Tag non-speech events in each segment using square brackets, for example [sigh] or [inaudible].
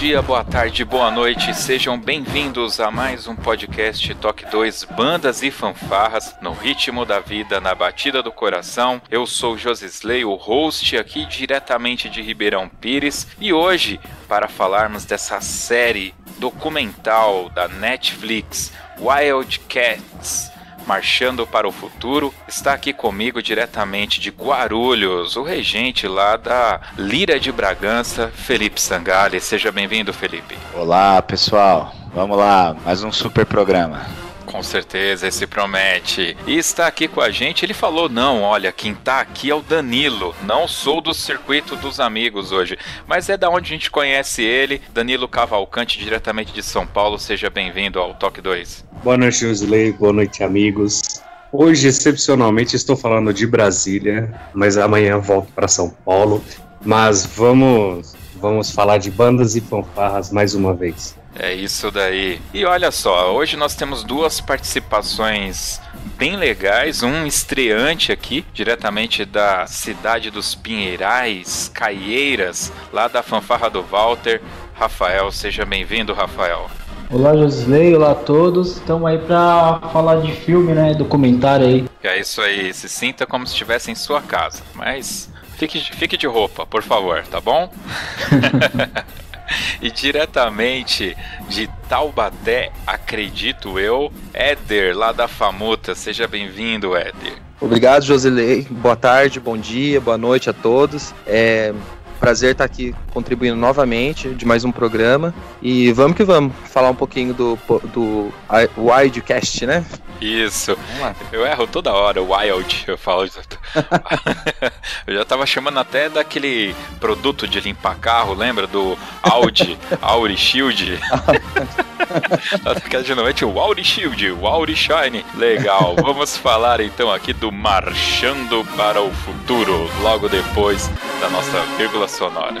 Dia, boa tarde, boa noite, sejam bem-vindos a mais um podcast Toque 2 Bandas e Fanfarras no ritmo da vida, na batida do coração. Eu sou Josisley, o host aqui diretamente de Ribeirão Pires e hoje, para falarmos dessa série documental da Netflix Wild Cats marchando para o futuro, está aqui comigo diretamente de Guarulhos, o regente lá da Lira de Bragança, Felipe Sangali. Seja bem-vindo, Felipe. Olá, pessoal. Vamos lá, mais um super programa. Com certeza, esse promete. E está aqui com a gente, ele falou: não, olha, quem está aqui é o Danilo. Não sou do circuito dos amigos hoje, mas é da onde a gente conhece ele. Danilo Cavalcante, diretamente de São Paulo. Seja bem-vindo ao Toque 2. Boa noite, Josilei. Boa noite, amigos. Hoje, excepcionalmente, estou falando de Brasília, mas amanhã volto para São Paulo. Mas vamos, vamos falar de bandas e fanfarras mais uma vez. É isso daí. E olha só, hoje nós temos duas participações bem legais, um estreante aqui, diretamente da cidade dos Pinheirais, Caieiras, lá da fanfarra do Walter. Rafael, seja bem-vindo, Rafael. Olá, Josley, olá a todos. Estamos aí para falar de filme, né? Documentário aí. É isso aí, se sinta como se estivesse em sua casa, mas fique, fique de roupa, por favor, tá bom? [laughs] e diretamente de Taubaté, acredito eu, Éder, lá da Famuta. Seja bem-vindo, Éder. Obrigado, Josilei. Boa tarde, bom dia, boa noite a todos. É prazer estar aqui contribuindo novamente de mais um programa. E vamos que vamos falar um pouquinho do, do Wildcast, né? Isso. Eu erro toda hora, Wild, eu falo. [laughs] eu já tava chamando até daquele produto de limpar carro, lembra? Do Audi, [laughs] Audi Shield. [laughs] Aquela de noite, o Audi Shield, o Audi Shine. Legal, vamos falar então aqui do Marchando para o Futuro, logo depois da nossa vírgula sonora.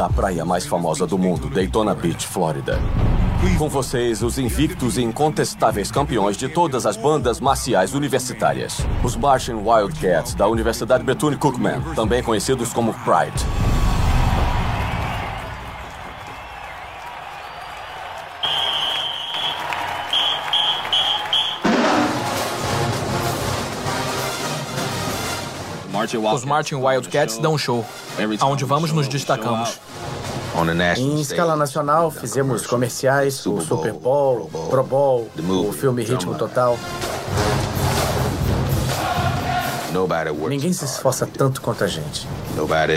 Da praia mais famosa do mundo, Daytona Beach, Flórida. Com vocês, os invictos e incontestáveis campeões de todas as bandas marciais universitárias. Os Martian Wildcats, da Universidade Bethune-Cookman, também conhecidos como Pride. Os Martin Wildcats dão show. Aonde vamos, nos destacamos. Em escala nacional, fizemos comerciais, o Super Bowl, Pro Bowl, o filme Ritmo Total. Ninguém se esforça tanto quanto a gente.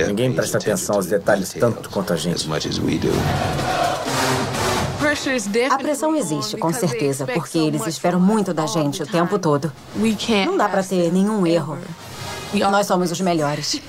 Ninguém presta atenção aos detalhes tanto quanto a gente. A pressão existe, com certeza, porque eles esperam muito da gente o tempo todo. Não dá para ter nenhum erro. Nós somos os melhores.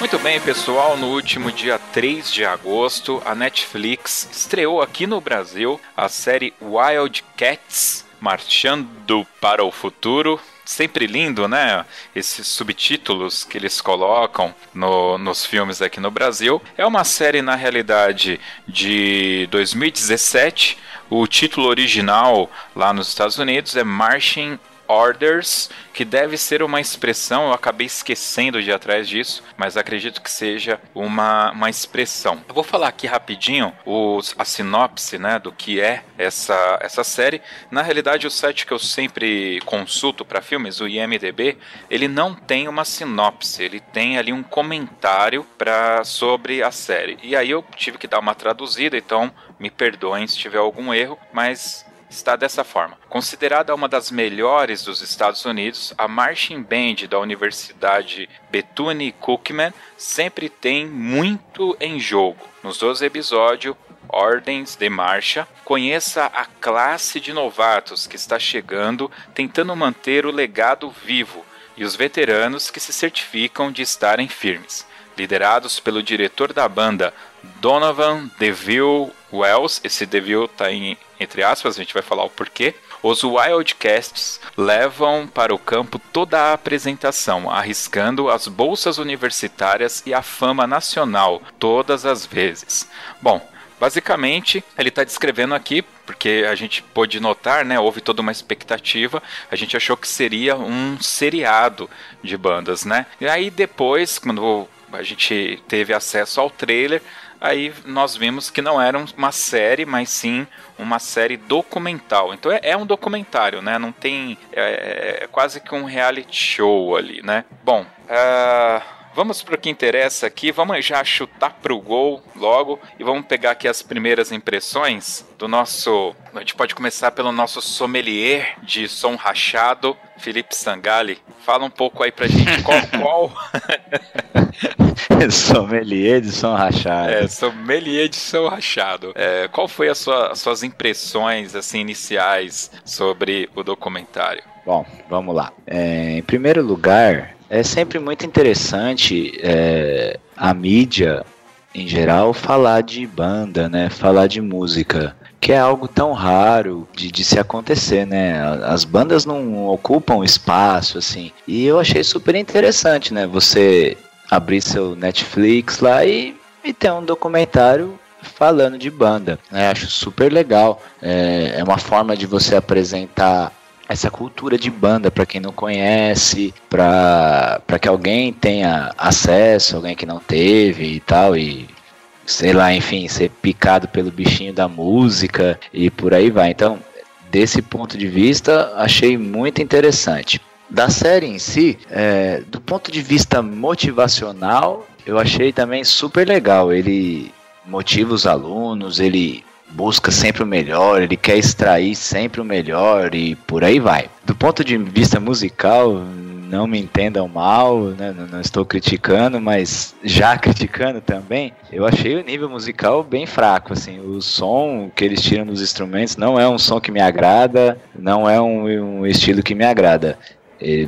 Muito bem, pessoal. No último dia 3 de agosto, a Netflix estreou aqui no Brasil a série Wild Cats Marchando para o Futuro. Sempre lindo, né? Esses subtítulos que eles colocam no, nos filmes aqui no Brasil. É uma série, na realidade, de 2017. O título original lá nos Estados Unidos é Marching orders, que deve ser uma expressão, eu acabei esquecendo de atrás disso, mas acredito que seja uma, uma expressão. Eu vou falar aqui rapidinho os, a sinopse né, do que é essa, essa série. Na realidade, o site que eu sempre consulto para filmes, o IMDB, ele não tem uma sinopse, ele tem ali um comentário pra, sobre a série. E aí eu tive que dar uma traduzida, então me perdoem se tiver algum erro, mas está dessa forma. Considerada uma das melhores dos Estados Unidos, a Marching Band da Universidade Bethune-Cookman sempre tem muito em jogo. Nos 12 episódios, Ordens de Marcha, conheça a classe de novatos que está chegando tentando manter o legado vivo e os veteranos que se certificam de estarem firmes. Liderados pelo diretor da banda, Donovan DeVille Wells, esse DeVille está em entre aspas, a gente vai falar o porquê. Os Wildcasts levam para o campo toda a apresentação, arriscando as bolsas universitárias e a fama nacional todas as vezes. Bom, Basicamente, ele está descrevendo aqui, porque a gente pôde notar, né? Houve toda uma expectativa. A gente achou que seria um seriado de bandas, né? E aí depois, quando a gente teve acesso ao trailer, aí nós vimos que não era uma série, mas sim uma série documental. Então é, é um documentário, né? Não tem. É, é, quase que um reality show ali, né? Bom. Uh... Vamos para o que interessa aqui, vamos já chutar para o gol logo e vamos pegar aqui as primeiras impressões do nosso. A gente pode começar pelo nosso sommelier de som rachado, Felipe Sangali. Fala um pouco aí pra gente qual. [laughs] qual... [laughs] sommelier de som rachado. É, sommelier de som rachado. É, qual foi a sua, as suas impressões assim iniciais sobre o documentário? Bom, vamos lá. É, em primeiro lugar, é sempre muito interessante é, a mídia em geral falar de banda, né? Falar de música que é algo tão raro de, de se acontecer, né? As bandas não ocupam espaço, assim. E eu achei super interessante, né? Você abrir seu Netflix lá e, e ter um documentário falando de banda. Né? Acho super legal. É, é uma forma de você apresentar essa cultura de banda para quem não conhece, para que alguém tenha acesso, alguém que não teve e tal, e sei lá, enfim, ser picado pelo bichinho da música e por aí vai. Então, desse ponto de vista, achei muito interessante. Da série em si, é, do ponto de vista motivacional, eu achei também super legal. Ele motiva os alunos, ele busca sempre o melhor, ele quer extrair sempre o melhor e por aí vai. Do ponto de vista musical, não me entendam mal, né, não estou criticando, mas já [laughs] criticando também, eu achei o nível musical bem fraco, assim, o som que eles tiram dos instrumentos não é um som que me agrada, não é um, um estilo que me agrada.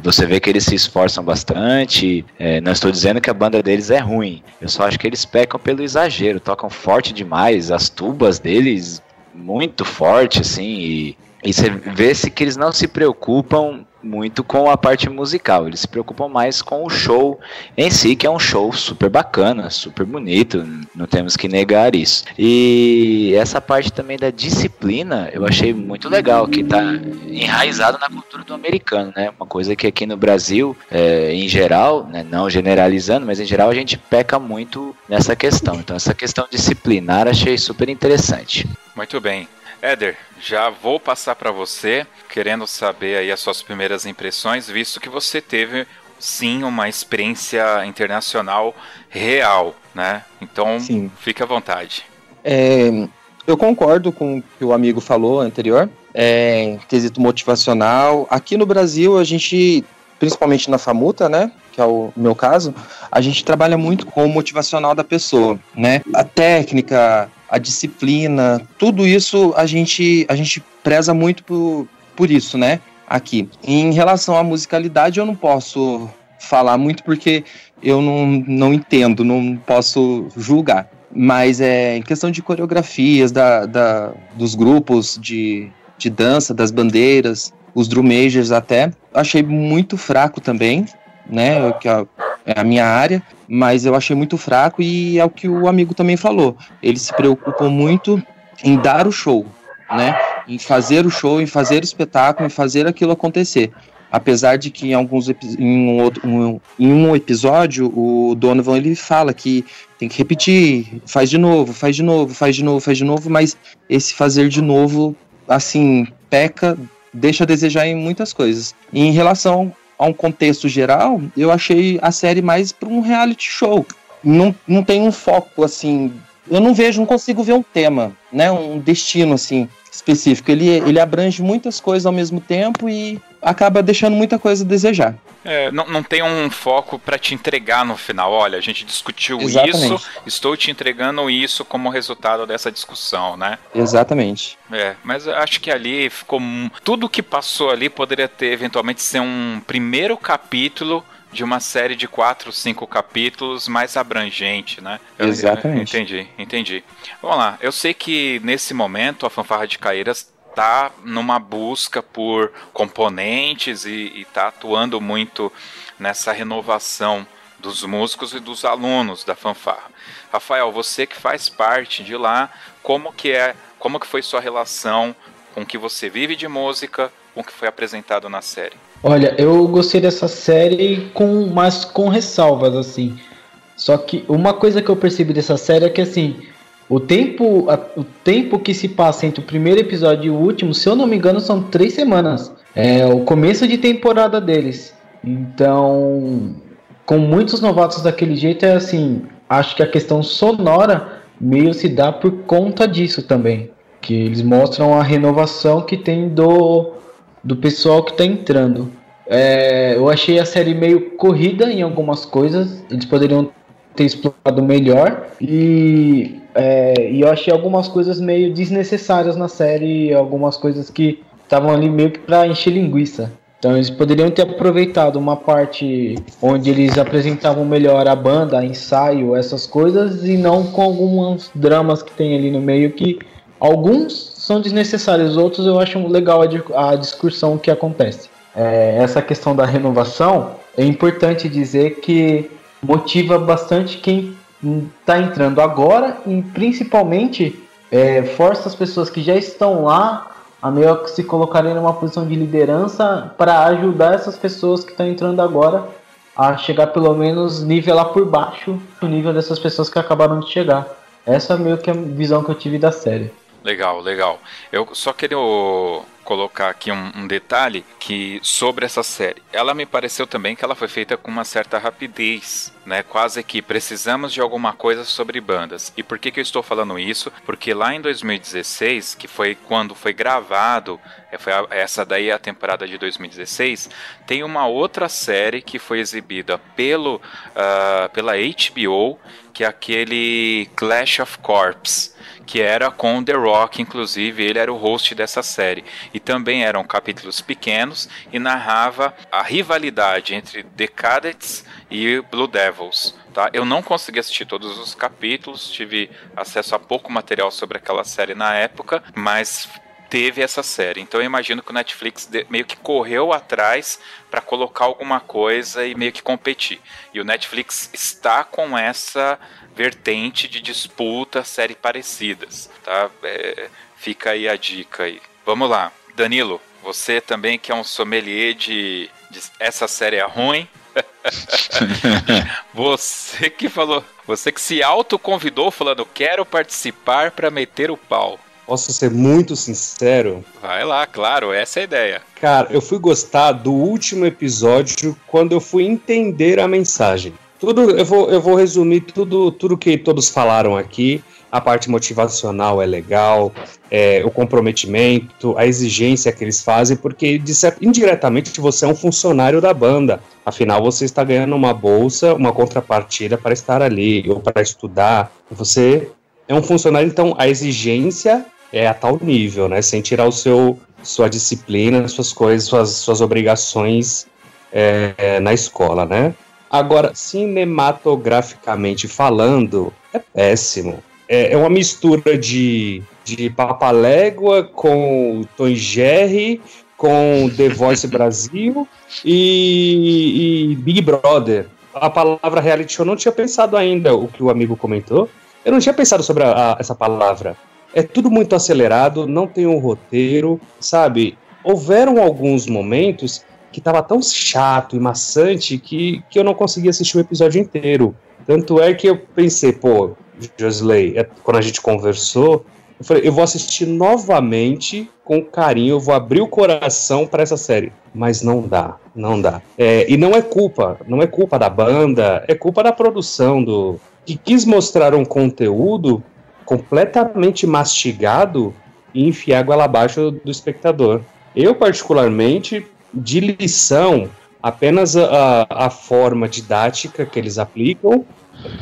Você vê que eles se esforçam bastante. É, não estou dizendo que a banda deles é ruim. Eu só acho que eles pecam pelo exagero, tocam forte demais. As tubas deles muito forte, assim. E, e você vê se que eles não se preocupam muito com a parte musical, eles se preocupam mais com o show em si, que é um show super bacana, super bonito, não temos que negar isso. E essa parte também da disciplina eu achei muito legal, que está enraizado na cultura do americano, né? Uma coisa que aqui no Brasil, é, em geral, né, não generalizando, mas em geral a gente peca muito nessa questão. Então essa questão disciplinar achei super interessante. Muito bem. Éder, já vou passar para você, querendo saber aí as suas primeiras impressões, visto que você teve sim uma experiência internacional real, né? Então, sim. fique à vontade. É, eu concordo com o que o amigo falou anterior, é, quesito motivacional. Aqui no Brasil, a gente principalmente na Famuta, né? Que é o meu caso, a gente trabalha muito com o motivacional da pessoa, né? A técnica, a disciplina, tudo isso a gente, a gente preza muito por, por isso, né? Aqui. Em relação à musicalidade, eu não posso falar muito porque eu não, não entendo, não posso julgar. Mas é em questão de coreografias da, da, dos grupos de, de dança, das bandeiras, os drum majors até, achei muito fraco também, né? Que é, é a minha área, mas eu achei muito fraco e é o que o amigo também falou. Ele se preocupou muito em dar o show, né? Em fazer o show, em fazer o espetáculo, em fazer aquilo acontecer. Apesar de que em alguns em um, outro, um, em um episódio o Donovan ele fala que tem que repetir, faz de novo, faz de novo, faz de novo, faz de novo, mas esse fazer de novo assim peca, deixa a desejar em muitas coisas. E em relação a um contexto geral, eu achei a série mais para um reality show. Não, não tem um foco assim. Eu não vejo, não consigo ver um tema, né? Um destino assim específico. Ele, ele abrange muitas coisas ao mesmo tempo e acaba deixando muita coisa a desejar. É, não, não tem um foco para te entregar no final. Olha, a gente discutiu Exatamente. isso, estou te entregando isso como resultado dessa discussão, né? Exatamente. É, mas eu acho que ali ficou. Tudo que passou ali poderia ter eventualmente ser um primeiro capítulo de uma série de quatro, cinco capítulos mais abrangente, né? Eu, Exatamente. Eu entendi, entendi. Vamos lá. Eu sei que nesse momento a fanfarra de Caeiras está numa busca por componentes e está atuando muito nessa renovação dos músicos e dos alunos da fanfarra. Rafael, você que faz parte de lá, como que é, como que foi sua relação com o que você vive de música, com o que foi apresentado na série? Olha, eu gostei dessa série com mas com ressalvas assim. Só que uma coisa que eu percebi dessa série é que assim, o tempo, a, o tempo que se passa entre o primeiro episódio e o último, se eu não me engano, são três semanas. É o começo de temporada deles. Então, com muitos novatos daquele jeito, é assim. Acho que a questão sonora meio se dá por conta disso também. Que eles mostram a renovação que tem do do pessoal que está entrando. É, eu achei a série meio corrida em algumas coisas, eles poderiam ter explorado melhor e, é, e eu achei algumas coisas meio desnecessárias na série, algumas coisas que estavam ali meio que para encher linguiça. Então eles poderiam ter aproveitado uma parte onde eles apresentavam melhor a banda, ensaio, essas coisas, e não com alguns dramas que tem ali no meio que alguns são desnecessários, outros eu acho legal a, a discussão que acontece. É, essa questão da renovação é importante dizer que motiva bastante quem está entrando agora e principalmente é, força as pessoas que já estão lá a meio que se colocarem numa posição de liderança para ajudar essas pessoas que estão entrando agora a chegar pelo menos nivelar por baixo o nível dessas pessoas que acabaram de chegar. Essa é meio que a visão que eu tive da série. Legal, legal. Eu só queria colocar aqui um, um, detalhe que sobre essa série. Ela me pareceu também que ela foi feita com uma certa rapidez, né? Quase que precisamos de alguma coisa sobre bandas. E por que, que eu estou falando isso? Porque lá em 2016, que foi quando foi gravado, é, foi a, essa daí é a temporada de 2016, tem uma outra série que foi exibida pelo, uh, pela HBO, que é aquele Clash of Corps que era com The Rock, inclusive ele era o host dessa série. E também eram capítulos pequenos e narrava a rivalidade entre The Cadets e Blue Devils. Tá? Eu não consegui assistir todos os capítulos, tive acesso a pouco material sobre aquela série na época, mas teve essa série. Então eu imagino que o Netflix meio que correu atrás para colocar alguma coisa e meio que competir. E o Netflix está com essa vertente de disputa série parecidas, tá? É, fica aí a dica aí. Vamos lá, Danilo, você também que é um sommelier de, de essa série é ruim. [laughs] você que falou, você que se autoconvidou falando quero participar para meter o pau. Posso ser muito sincero? Vai lá, claro, essa é a ideia. Cara, eu fui gostar do último episódio quando eu fui entender a mensagem. Tudo, eu vou, eu vou resumir tudo, tudo que todos falaram aqui a parte motivacional é legal, é, o comprometimento, a exigência que eles fazem, porque certo, indiretamente você é um funcionário da banda. Afinal, você está ganhando uma bolsa, uma contrapartida para estar ali ou para estudar. Você é um funcionário, então a exigência é a tal nível, né? Sem tirar o seu sua disciplina, suas coisas, suas, suas obrigações é, na escola, né? Agora, cinematograficamente falando, é péssimo. É, é uma mistura de, de Papalégua com Tom Jerry, com The Voice Brasil [laughs] e, e, Big Brother. A palavra reality show eu não tinha pensado ainda, o que o amigo comentou. Eu não tinha pensado sobre a, a, essa palavra. É tudo muito acelerado, não tem um roteiro, sabe? Houveram alguns momentos que tava tão chato e maçante que, que eu não conseguia assistir o episódio inteiro. Tanto é que eu pensei, pô, Josley, é, quando a gente conversou, eu falei, eu vou assistir novamente com carinho, eu vou abrir o coração para essa série. Mas não dá, não dá. É, e não é culpa, não é culpa da banda, é culpa da produção do que quis mostrar um conteúdo completamente mastigado e enfiar goela abaixo do espectador. Eu, particularmente, de lição apenas a, a forma didática que eles aplicam,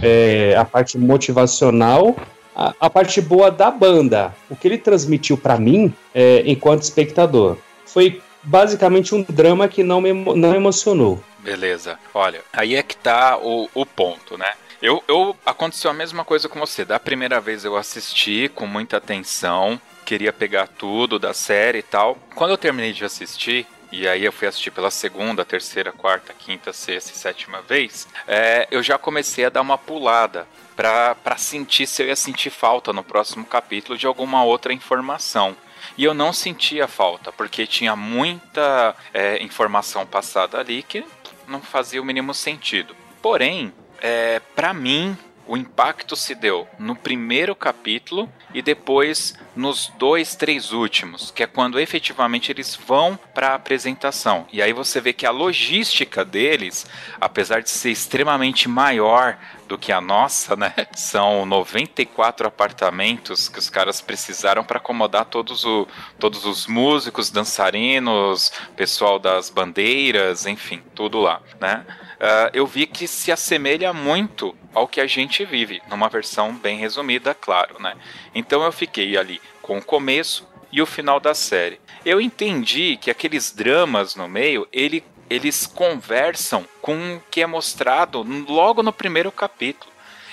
é, a parte motivacional, a, a, parte boa da banda. O que ele transmitiu para mim, é, enquanto espectador, foi basicamente um drama que não me não emocionou. Beleza. Olha, aí é que tá o, o ponto, né? Eu, eu aconteceu a mesma coisa com você. Da primeira vez eu assisti com muita atenção, queria pegar tudo da série e tal. Quando eu terminei de assistir, e aí eu fui assistir pela segunda, terceira, quarta, quinta, sexta e sétima vez, é, eu já comecei a dar uma pulada para sentir se eu ia sentir falta no próximo capítulo de alguma outra informação. E eu não sentia falta, porque tinha muita é, informação passada ali que não fazia o mínimo sentido. Porém, é, para mim, o impacto se deu no primeiro capítulo e depois nos dois, três últimos, que é quando efetivamente eles vão para a apresentação. E aí você vê que a logística deles, apesar de ser extremamente maior do que a nossa, né? [laughs] São 94 apartamentos que os caras precisaram para acomodar todos, o, todos os músicos, dançarinos, pessoal das bandeiras, enfim, tudo lá, né? uh, eu vi que se assemelha muito ao que a gente vive, numa versão bem resumida, claro, né? Então eu fiquei ali com o começo e o final da série. Eu entendi que aqueles dramas no meio, ele, eles conversam com o que é mostrado logo no primeiro capítulo.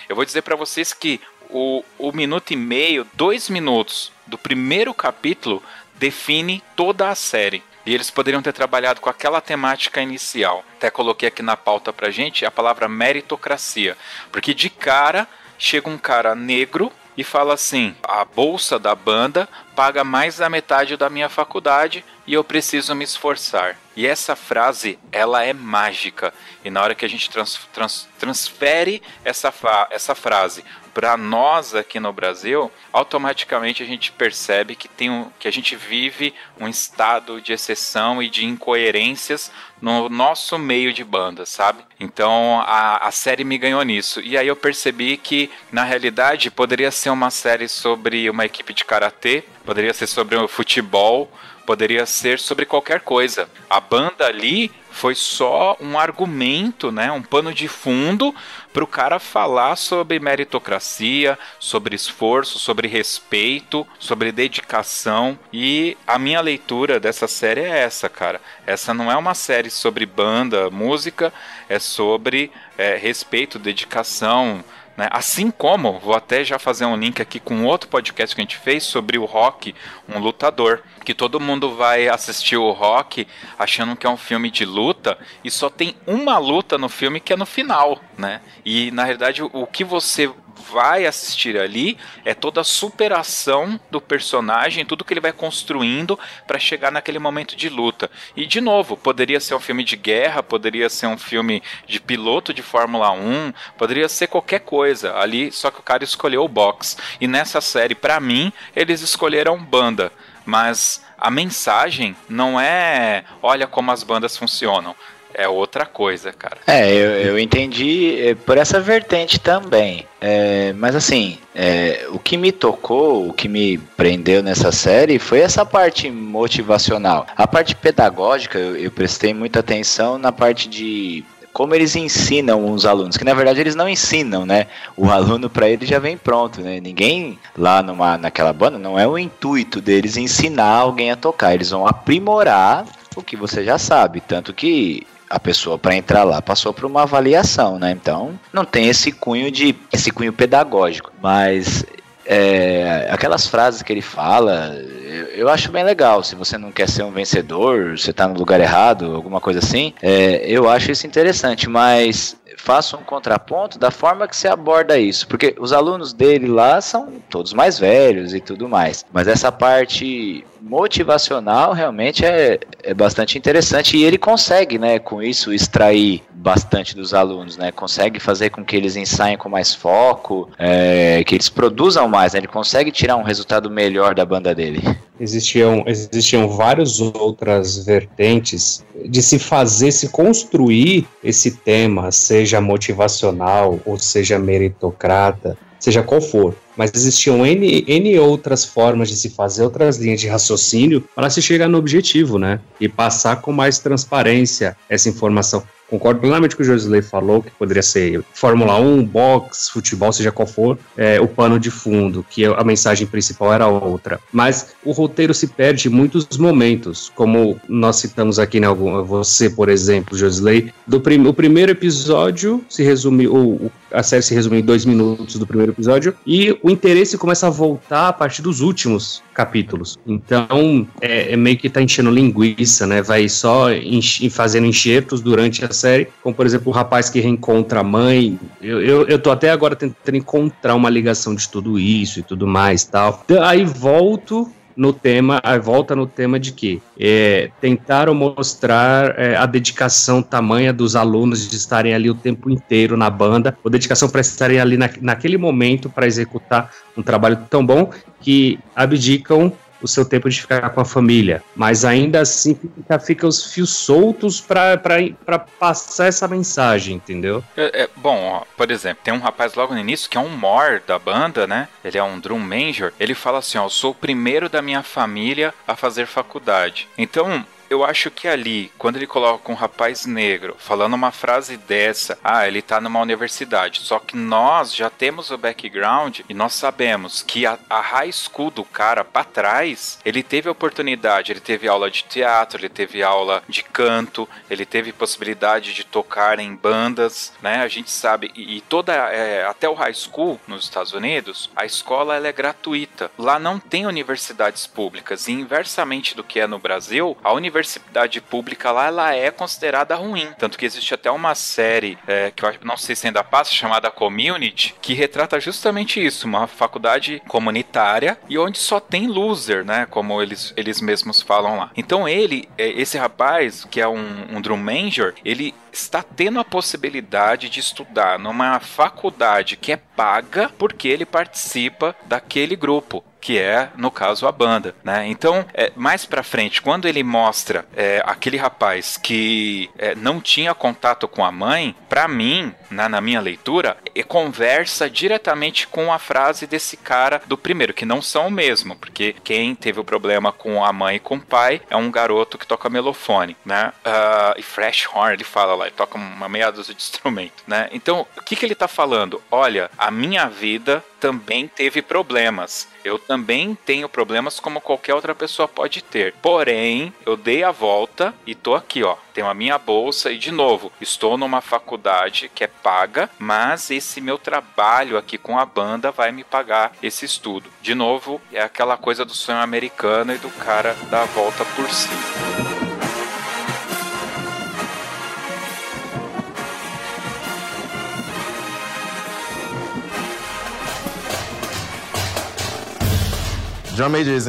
Eu vou dizer para vocês que o, o minuto e meio, dois minutos do primeiro capítulo define toda a série. E eles poderiam ter trabalhado com aquela temática inicial. Até coloquei aqui na pauta pra gente a palavra meritocracia. Porque de cara chega um cara negro e fala assim: a bolsa da banda paga mais da metade da minha faculdade e eu preciso me esforçar. E essa frase, ela é mágica. E na hora que a gente trans, trans, transfere essa, essa frase para nós aqui no Brasil, automaticamente a gente percebe que, tem um, que a gente vive um estado de exceção e de incoerências no nosso meio de banda, sabe? Então a, a série me ganhou nisso. E aí eu percebi que, na realidade, poderia ser uma série sobre uma equipe de karatê, poderia ser sobre o futebol, poderia ser sobre qualquer coisa. A banda ali foi só um argumento, né, um pano de fundo para o cara falar sobre meritocracia, sobre esforço, sobre respeito, sobre dedicação. E a minha leitura dessa série é essa, cara. Essa não é uma série sobre banda, música, é sobre é, respeito, dedicação, né? Assim como, vou até já fazer um link aqui com outro podcast que a gente fez sobre o Rock, um lutador, que todo mundo vai assistir o Rock achando que é um filme de luta e só tem uma luta no filme que é no final, né? E na realidade o que você vai assistir ali é toda a superação do personagem, tudo que ele vai construindo para chegar naquele momento de luta. E de novo, poderia ser um filme de guerra, poderia ser um filme de piloto de Fórmula 1, poderia ser qualquer coisa ali, só que o cara escolheu o box. E nessa série, para mim, eles escolheram banda, mas a mensagem não é olha como as bandas funcionam. É outra coisa, cara. É, eu, eu entendi eh, por essa vertente também. É, mas assim, é, o que me tocou, o que me prendeu nessa série foi essa parte motivacional. A parte pedagógica, eu, eu prestei muita atenção na parte de como eles ensinam os alunos, que na verdade eles não ensinam, né? O [laughs] aluno para ele já vem pronto, né? Ninguém lá numa, naquela banda não é o intuito deles ensinar alguém a tocar, eles vão aprimorar o que você já sabe, tanto que a pessoa para entrar lá passou por uma avaliação, né? Então não tem esse cunho de esse cunho pedagógico, mas é, aquelas frases que ele fala, eu, eu, acho bem legal. Se você não quer ser um vencedor, você está no lugar errado, alguma coisa assim, é, eu acho isso interessante, mas faça um contraponto da forma que você aborda isso, porque os alunos dele lá são todos mais velhos e tudo mais, mas essa parte motivacional realmente é, é bastante interessante e ele consegue, né, com isso extrair bastante dos alunos, né, consegue fazer com que eles ensaiem com mais foco, é, que eles produzam mais, né, ele consegue tirar um resultado melhor da banda dele. Existiam, existiam várias outras vertentes de se fazer, se construir esse tema, seja motivacional ou seja meritocrata, seja qual for. Mas existiam N, N outras formas de se fazer, outras linhas de raciocínio para se chegar no objetivo, né? E passar com mais transparência essa informação. Concordo plenamente com o Josley falou, que poderia ser Fórmula 1, boxe, futebol, seja qual for, é, o pano de fundo, que a mensagem principal era outra. Mas o roteiro se perde em muitos momentos, como nós citamos aqui, né, você, por exemplo, Josley, do prim o primeiro episódio se resume, ou a série se resume em dois minutos do primeiro episódio, e o interesse começa a voltar a partir dos últimos capítulos. Então, é, é meio que tá enchendo linguiça, né? Vai só enche, fazendo enxertos durante a série, como por exemplo o rapaz que reencontra a mãe. Eu, eu, eu tô até agora tentando encontrar uma ligação de tudo isso e tudo mais tal. Aí volto no tema, volta no tema de que é, tentaram mostrar é, a dedicação tamanha dos alunos de estarem ali o tempo inteiro na banda, a dedicação para estarem ali na, naquele momento para executar um trabalho tão bom que abdicam o seu tempo de ficar com a família, mas ainda assim fica, fica os fios soltos para passar essa mensagem, entendeu? É, é, bom, ó, por exemplo, tem um rapaz logo no início que é um mor da banda, né? Ele é um drum major. Ele fala assim: ó, eu sou o primeiro da minha família a fazer faculdade. Então, eu acho que ali, quando ele coloca um rapaz negro falando uma frase dessa, ah, ele tá numa universidade, só que nós já temos o background e nós sabemos que a, a high school do cara para trás, ele teve oportunidade, ele teve aula de teatro, ele teve aula de canto, ele teve possibilidade de tocar em bandas, né? A gente sabe, e, e toda, é, até o high school nos Estados Unidos, a escola ela é gratuita. Lá não tem universidades públicas, e inversamente do que é no Brasil, a universidade universidade pública lá, ela é considerada ruim. Tanto que existe até uma série, é, que eu não sei se ainda passa, chamada Community, que retrata justamente isso, uma faculdade comunitária e onde só tem loser, né? Como eles, eles mesmos falam lá. Então ele, é, esse rapaz, que é um, um drum major, ele está tendo a possibilidade de estudar numa faculdade que é paga porque ele participa daquele grupo que é, no caso, a banda, né? Então, é, mais pra frente, quando ele mostra é, aquele rapaz que é, não tinha contato com a mãe, pra mim, na, na minha leitura, é, conversa diretamente com a frase desse cara do primeiro, que não são o mesmo, porque quem teve o problema com a mãe e com o pai é um garoto que toca melofone, né? Uh, e fresh horn, ele fala lá, ele toca uma meia dúzia de [laughs] instrumento, né? Então, o que, que ele tá falando? Olha, a minha vida também teve problemas. Eu também tenho problemas como qualquer outra pessoa pode ter. Porém, eu dei a volta e tô aqui, ó. Tenho a minha bolsa e de novo, estou numa faculdade que é paga, mas esse meu trabalho aqui com a banda vai me pagar esse estudo. De novo, é aquela coisa do sonho americano e do cara dar a volta por cima.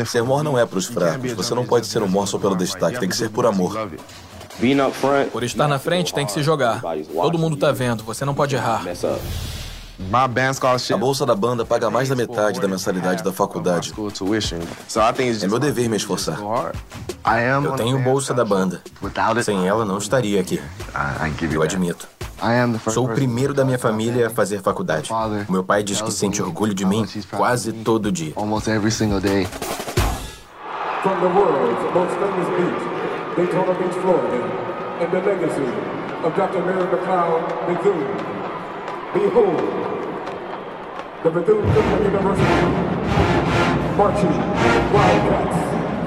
Ser mor não é para os fracos. Você não pode ser um mor só pelo destaque, tem que ser por amor. Por estar na frente, tem que se jogar. Todo mundo tá vendo, você não pode errar. A bolsa da banda paga mais da metade da mensalidade da faculdade. É meu dever me esforçar. Eu tenho bolsa da banda. Sem ela, não estaria aqui. Eu admito. Sou o primeiro da minha família a fazer faculdade. O meu pai diz que sente orgulho de mim quase todo dia. From the world's most famous beach, Daytona Beach, Florida, and the legacy of Dr. Mary McLeod Bethune. Behold, the Bethune Christian University marching Wildcats.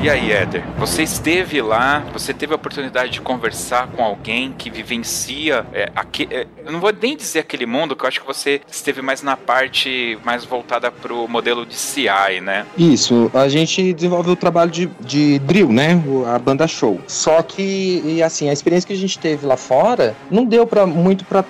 E aí, Éder, você esteve lá, você teve a oportunidade de conversar com alguém que vivencia é, aqui, é, eu não vou nem dizer aquele mundo, que eu acho que você esteve mais na parte mais voltada para o modelo de CI, né? Isso, a gente desenvolveu o trabalho de, de drill, né? A banda show. Só que, e assim, a experiência que a gente teve lá fora não deu para muito para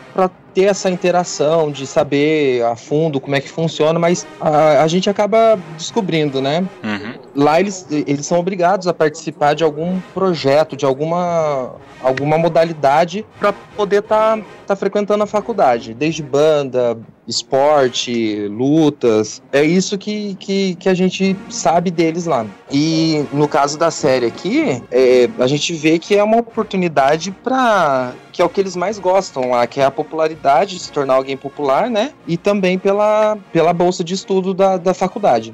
ter essa interação, de saber a fundo como é que funciona, mas a, a gente acaba descobrindo, né? Uhum. Lá eles, eles são obrigados a participar de algum projeto, de alguma, alguma modalidade para poder estar tá, tá frequentando a faculdade, desde banda, esporte, lutas. É isso que, que, que, a gente sabe deles lá. E no caso da série aqui, é, a gente vê que é uma oportunidade para que é o que eles mais gostam lá, que é a popularidade, de se tornar alguém popular, né? E também pela, pela bolsa de estudo da, da faculdade.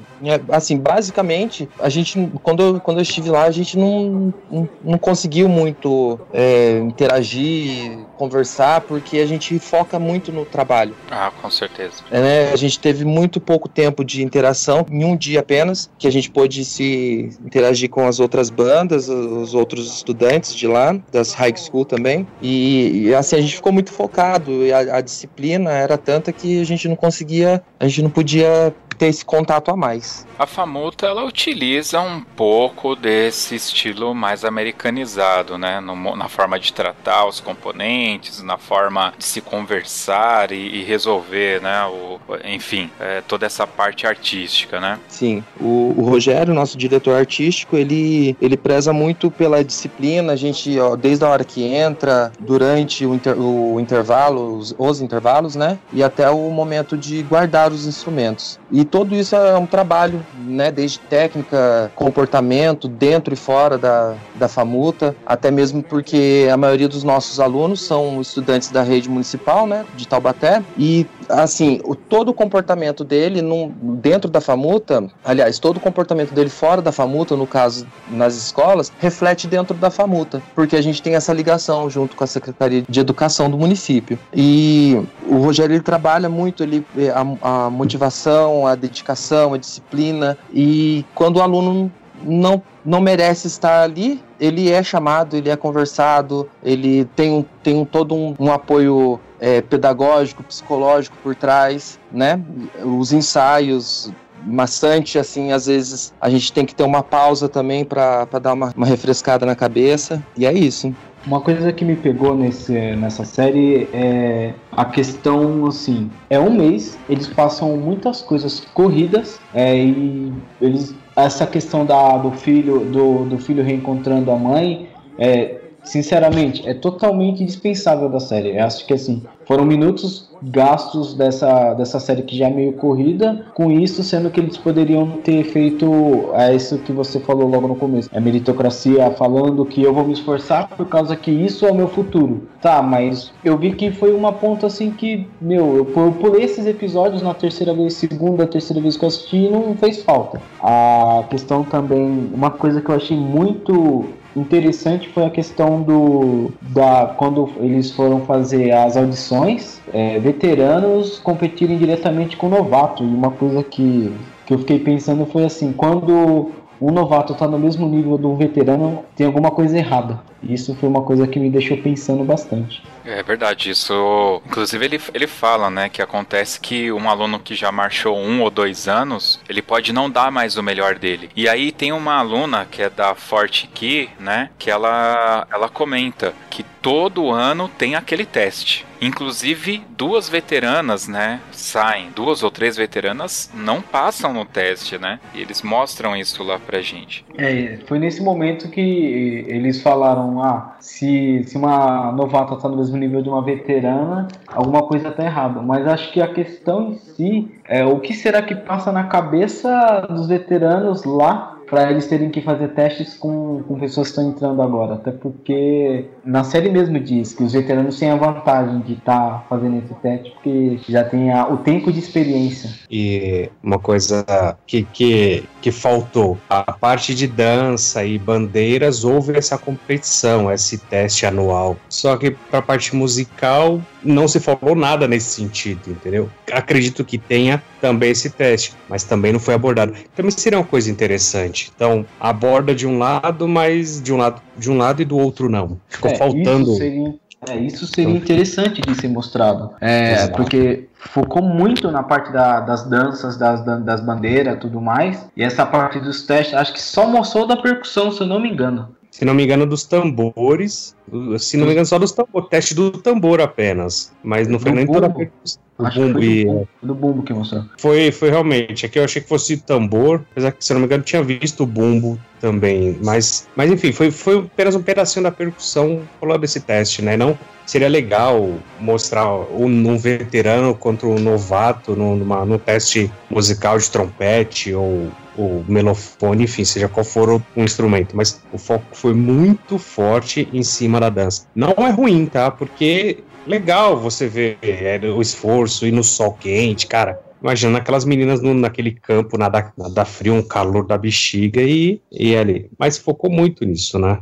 Assim, basicamente, a gente, quando eu, quando eu estive lá, a gente não, não, não conseguiu muito é, interagir, conversar, porque a gente foca muito no trabalho. Ah, com certeza. É, né? A gente teve muito pouco tempo de interação, em um dia apenas, que a gente pôde se interagir com as outras bandas, os outros estudantes de lá, das high school também. E e, assim, a gente ficou muito focado. E a, a, disciplina era tanta que a gente não conseguia, a gente não podia ter esse contato a mais. A Famuta ela utiliza um pouco desse estilo mais americanizado, né? No, na forma de tratar os componentes, na forma de se conversar e, e resolver, né? O, enfim, é, toda essa parte artística, né? Sim. O, o, Rogério, nosso diretor artístico, ele, ele preza muito pela disciplina. A gente, ó, desde a hora que entra, durante o, inter, o intervalo, os, os intervalos, né? E até o momento de guardar os instrumentos. E tudo isso é um trabalho, né, desde técnica, comportamento, dentro e fora da, da FAMUTA, até mesmo porque a maioria dos nossos alunos são estudantes da rede municipal, né, de Taubaté, e assim, o, todo o comportamento dele num, dentro da FAMUTA, aliás, todo o comportamento dele fora da FAMUTA, no caso nas escolas, reflete dentro da FAMUTA, porque a gente tem essa ligação junto com a Secretaria de Educação do município. E o Rogério ele trabalha muito ele, a, a motivação, a dedicação, a disciplina. E quando o aluno não, não merece estar ali, ele é chamado, ele é conversado, ele tem, um, tem um, todo um, um apoio é, pedagógico, psicológico por trás, né? Os ensaios, maçante, assim, às vezes a gente tem que ter uma pausa também para dar uma, uma refrescada na cabeça, e é isso. Uma coisa que me pegou nesse, nessa série é a questão assim, é um mês, eles passam muitas coisas corridas é, e eles essa questão da, do filho do, do filho reencontrando a mãe é, sinceramente, é totalmente dispensável da série. Eu acho que assim, foram minutos gastos dessa, dessa série que já é meio corrida, com isso sendo que eles poderiam ter feito é isso que você falou logo no começo. A meritocracia falando que eu vou me esforçar por causa que isso é o meu futuro. Tá, mas eu vi que foi uma ponta assim que, meu, eu pulei esses episódios na terceira vez, segunda, terceira vez que eu assisti e não fez falta. A questão também, uma coisa que eu achei muito interessante foi a questão do da quando eles foram fazer as audições, é, veteranos competirem diretamente com novato. E uma coisa que, que eu fiquei pensando foi assim, quando um novato está no mesmo nível do veterano, tem alguma coisa errada. Isso foi uma coisa que me deixou pensando bastante. É verdade, isso. Inclusive ele, ele fala, né, que acontece que um aluno que já marchou um ou dois anos, ele pode não dar mais o melhor dele. E aí tem uma aluna que é da Forte Key, né, que ela, ela comenta que todo ano tem aquele teste. Inclusive, duas veteranas, né, saem, duas ou três veteranas não passam no teste, né? E eles mostram isso lá pra gente. É, foi nesse momento que eles falaram, ah, se, se uma novata tá no mesmo nível de uma veterana, alguma coisa tá errada. Mas acho que a questão em si é o que será que passa na cabeça dos veteranos lá para eles terem que fazer testes com, com pessoas que estão entrando agora. Até porque na série mesmo diz que os veteranos têm a vantagem de estar tá fazendo esse teste, porque já tem a, o tempo de experiência. E uma coisa que, que, que faltou: a parte de dança e bandeiras, houve essa competição, esse teste anual. Só que para a parte musical, não se falou nada nesse sentido, entendeu? Acredito que tenha também esse teste, mas também não foi abordado. Também seria uma coisa interessante. Então, aborda de um lado, mas de um lado, de um lado e do outro não. Ficou faltando. Isso seria, é, isso seria interessante de ser mostrado. É, porque focou muito na parte da, das danças, das, das bandeiras tudo mais. E essa parte dos testes, acho que só mostrou da percussão, se eu não me engano se não me engano, dos tambores. Se não me engano, só dos tambores. Teste do tambor apenas. Mas não foi nem toda a percussão. Do bumbo, e... do, do bumbo que mostrou. Foi, foi realmente. Aqui eu achei que fosse tambor, apesar que, se não me engano, tinha visto o bumbo também. Mas, mas enfim, foi, foi apenas um pedacinho da percussão falando desse teste, né? Não seria legal mostrar um, um veterano contra um novato numa, num teste musical de trompete ou o melofone, enfim, seja qual for o, o, instrumento, mas o foco foi muito forte em cima da dança. Não é ruim, tá? Porque legal você ver é, o esforço e no sol quente, cara. Imagina aquelas meninas no, naquele campo, nada, nada frio, um calor da bexiga e, e ali. Mas focou muito nisso, né?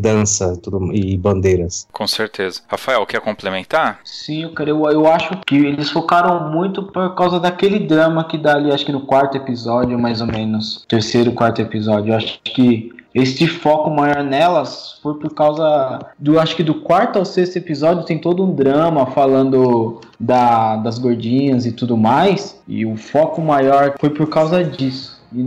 dança tudo, e bandeiras. Com certeza. Rafael, quer complementar? Sim, eu, quero, eu, eu acho que eles focaram muito por causa daquele drama que dá ali, acho que no quarto episódio, mais ou menos. Terceiro, quarto episódio. Eu acho que este foco maior nelas foi por causa do acho que do quarto ao sexto episódio tem todo um drama falando da, das gordinhas e tudo mais e o foco maior foi por causa disso e,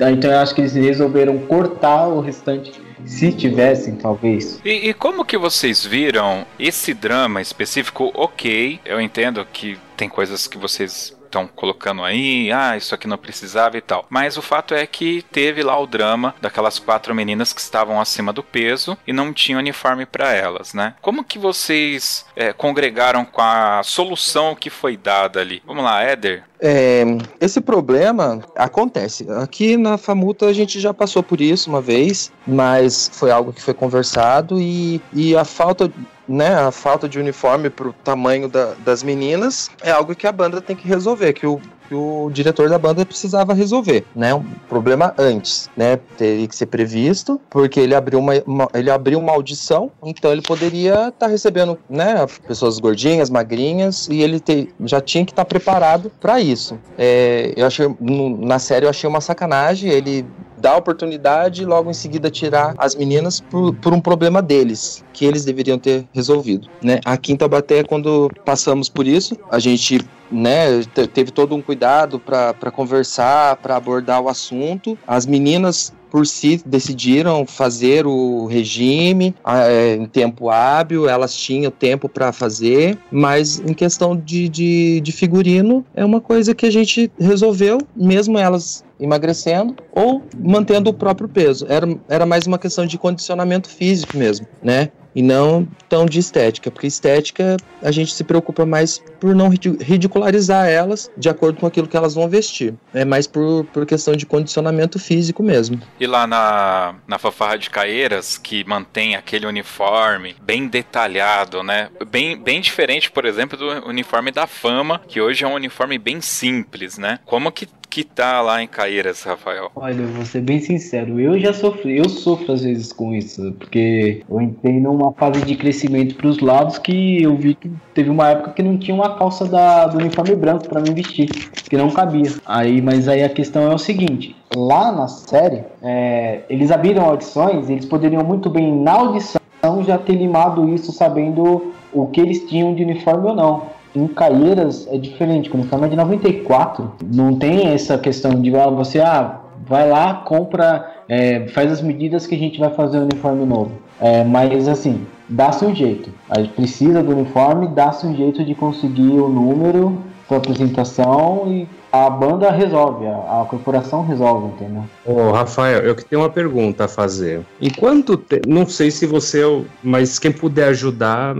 então eu acho que eles resolveram cortar o restante se tivessem, talvez. E, e, como que vocês viram esse drama específico? Ok, eu entendo que tem coisas que vocês estão colocando aí, ah, isso aqui não precisava e tal. Mas o fato é que teve lá o drama daquelas quatro meninas que estavam acima do peso e não tinha uniforme para elas, né? Como que vocês é, congregaram com a solução que foi dada ali? Vamos lá, Éder. É, esse problema acontece. Aqui na Famuta a gente já passou por isso uma vez, mas foi algo que foi conversado e, e a falta né, a falta de uniforme para o tamanho da, das meninas é algo que a banda tem que resolver, que o, que o diretor da banda precisava resolver, né? Um problema antes, né? Teria que ser previsto, porque ele abriu uma, uma ele abriu uma audição, então ele poderia estar tá recebendo, né, pessoas gordinhas, magrinhas, e ele te, já tinha que estar tá preparado para isso. É, eu achei na série eu achei uma sacanagem ele dar oportunidade e logo em seguida tirar as meninas por, por um problema deles, que eles deveriam ter resolvido. Né? Aqui em Taubaté, quando passamos por isso, a gente né, teve todo um cuidado para conversar, para abordar o assunto. As meninas por si decidiram fazer o regime é, em tempo hábil, elas tinham tempo para fazer, mas em questão de, de, de, figurino é uma coisa que a gente resolveu, mesmo elas emagrecendo ou mantendo o próprio peso. Era, era mais uma questão de condicionamento físico mesmo, né? e não tão de estética, porque estética a gente se preocupa mais por não ridicularizar elas de acordo com aquilo que elas vão vestir. É mais por, por questão de condicionamento físico mesmo. E lá na, na Fanfarra de Caeiras, que mantém aquele uniforme bem detalhado, né? Bem, bem diferente, por exemplo, do uniforme da Fama, que hoje é um uniforme bem simples, né? Como que que tá lá em Caeiras, Rafael? Olha, vou ser bem sincero, eu já sofri, eu sofro às vezes com isso, porque eu entrei numa fase de crescimento para os lados que eu vi que teve uma época que não tinha uma a calça da, do uniforme branco para mim vestir, que não cabia. Aí, mas aí a questão é o seguinte: lá na série, é, eles abriram audições, eles poderiam muito bem na audição já ter limado isso sabendo o que eles tinham de uniforme ou não. Em Caieiras é diferente, o uniforme é de 94, não tem essa questão de ah, você ah, vai lá, compra, é, faz as medidas que a gente vai fazer o uniforme novo. É, mas assim, dá-se um jeito. A gente precisa do uniforme, dá-se um jeito de conseguir o número para apresentação e a banda resolve, a, a corporação resolve, entendeu? Ô, Rafael, eu que tenho uma pergunta a fazer. Em quanto tempo, não sei se você, mas quem puder ajudar,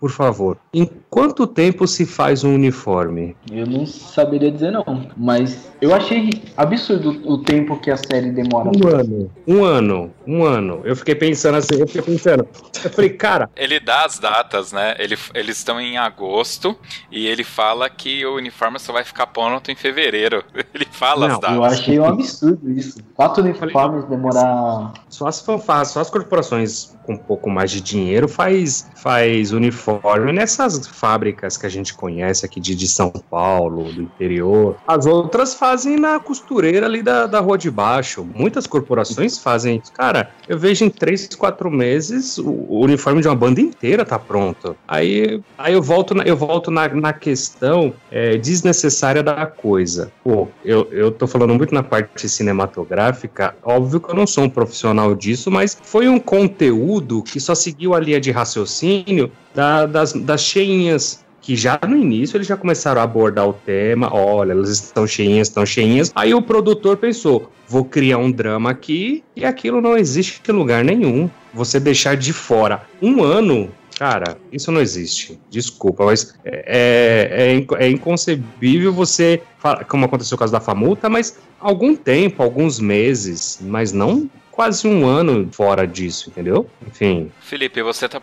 por favor. Em quanto tempo se faz um uniforme? Eu não saberia dizer não, mas eu achei absurdo o tempo que a série demora. Um ano, um ano, um ano. Eu fiquei pensando assim, eu fiquei pensando. Eu falei, cara. Ele dá as datas, né? Ele, eles estão em agosto e ele fala que o uniforme só vai ficar pronto em fevereiro. [laughs] Ele fala não, as datas. Eu achei um absurdo isso. Quatro uniformes demorar. Só as fanfarras, só as corporações com um pouco mais de dinheiro faz, faz uniforme nessas fábricas que a gente conhece aqui de, de São Paulo, do interior. As outras fazem na costureira ali da, da rua de baixo. Muitas corporações fazem isso. Cara, eu vejo em três, quatro meses o, o uniforme de uma banda inteira tá pronto. Aí, aí eu volto na, eu volto na, na questão é, desnecessária da coisa. Pô, eu, eu tô falando muito na parte cinematográfica. Óbvio que eu não sou um profissional disso, mas foi um conteúdo que só seguiu a linha de raciocínio da, das, das cheinhas, que já no início eles já começaram a abordar o tema, olha, elas estão cheinhas, estão cheinhas. Aí o produtor pensou, vou criar um drama aqui e aquilo não existe em lugar nenhum. Você deixar de fora um ano, cara, isso não existe. Desculpa, mas é, é, é inconcebível você, como aconteceu o caso da Famuta, mas algum tempo, alguns meses, mas não quase um ano fora disso, entendeu? Enfim. Felipe, você tá,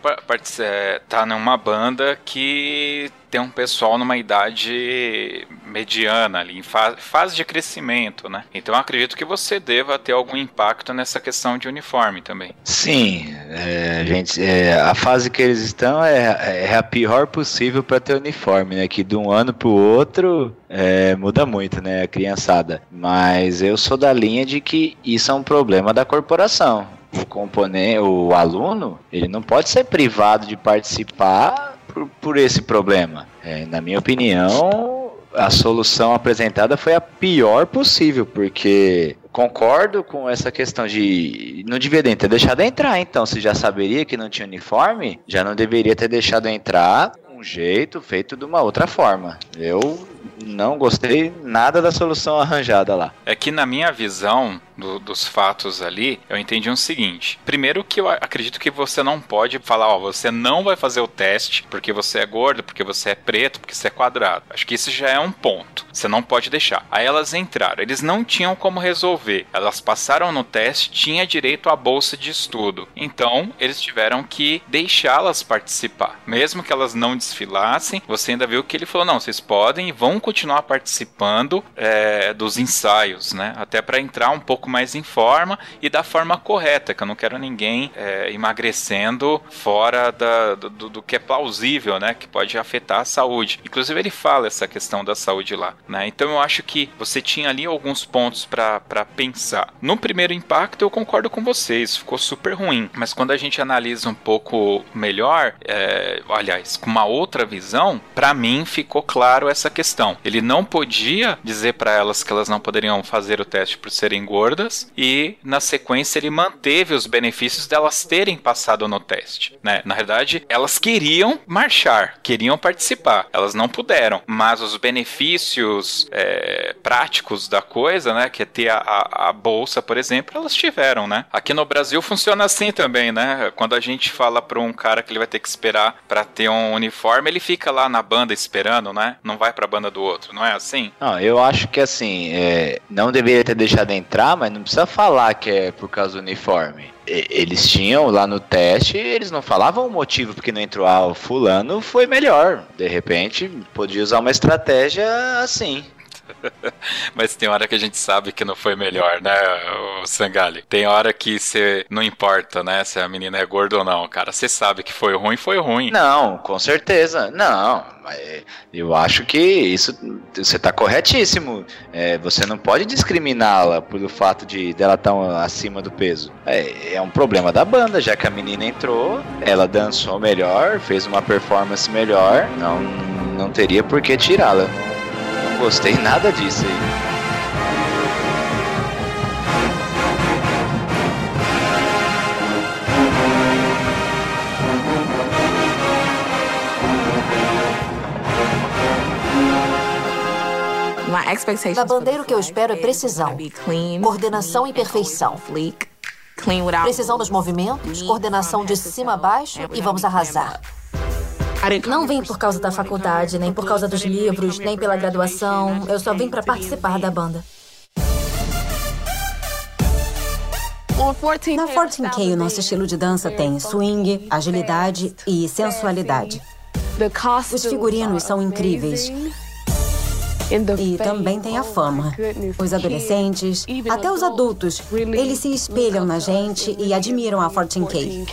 é, tá numa banda que tem um pessoal numa idade mediana ali, em fa fase de crescimento, né? Então acredito que você deva ter algum impacto nessa questão de uniforme também. Sim, é, gente, é, a fase que eles estão é, é a pior possível para ter uniforme, né? Que de um ano para o outro é, muda muito, né? A criançada. Mas eu sou da linha de que isso é um problema da corporação o componente, o aluno, ele não pode ser privado de participar por, por esse problema. É, na minha opinião, a solução apresentada foi a pior possível, porque concordo com essa questão de não deveria ter deixado entrar, então, se já saberia que não tinha uniforme, já não deveria ter deixado entrar um jeito feito de uma outra forma. Eu não gostei nada da solução arranjada lá. É que na minha visão, do, dos fatos ali, eu entendi o seguinte. Primeiro que eu acredito que você não pode falar, ó, você não vai fazer o teste porque você é gordo, porque você é preto, porque você é quadrado. Acho que isso já é um ponto. Você não pode deixar. Aí elas entraram. Eles não tinham como resolver. Elas passaram no teste, tinha direito à bolsa de estudo. Então, eles tiveram que deixá-las participar. Mesmo que elas não desfilassem, você ainda viu que ele falou: não, vocês podem e vão continuar participando é, dos ensaios, né? Até para entrar um pouco pouco mais em forma e da forma correta, que eu não quero ninguém é, emagrecendo fora da, do, do, que é plausível, né? Que pode afetar a saúde. Inclusive, ele fala essa questão da saúde lá, né? Então, eu acho que você tinha ali alguns pontos para pensar. No primeiro impacto, eu concordo com vocês, ficou super ruim. Mas quando a gente analisa um pouco melhor, é, aliás, com uma outra visão, para mim ficou claro essa questão. Ele não podia dizer para elas que elas não poderiam fazer o teste por serem gordas gordas e na sequência ele manteve os benefícios delas terem passado no teste, né? Na verdade, elas queriam marchar, queriam participar, elas não puderam, mas os benefícios é, práticos da coisa, né? Que é ter a, a, a, bolsa, por exemplo, elas tiveram, né? Aqui no Brasil funciona assim também, né? Quando a gente fala para um cara que ele vai ter que esperar para ter um uniforme, ele fica lá na banda esperando, né? Não vai para a banda do outro, não é assim? Não, eu acho que assim, é, não deveria ter deixado entrar, mas mas não precisa falar que é por causa do uniforme. Eles tinham lá no teste, eles não falavam o motivo porque não entrou. Ah, o fulano foi melhor. De repente, podia usar uma estratégia assim. [laughs] Mas tem hora que a gente sabe que não foi melhor, né, o Sangali? Tem hora que você não importa, né, se a menina é gorda ou não, cara. Você sabe que foi ruim, foi ruim. Não, com certeza. Não, eu acho que isso você está corretíssimo. É, você não pode discriminá-la pelo fato de dela estar tá acima do peso. É, é um problema da banda, já que a menina entrou, ela dançou melhor, fez uma performance melhor, não, não teria por que tirá-la. Não, gostei nada disso aí. Da bandeira o que eu espero é precisão, coordenação e perfeição. Precisão nos movimentos, coordenação de cima a baixo e vamos arrasar. Não vim por causa da faculdade, nem por causa dos livros, nem pela graduação. Eu só vim para participar da banda. Na 14K, o nosso estilo de dança tem swing, agilidade e sensualidade. Os figurinos são incríveis. E também tem a fama. Os adolescentes, até os adultos, eles se espelham na gente e admiram a 14K.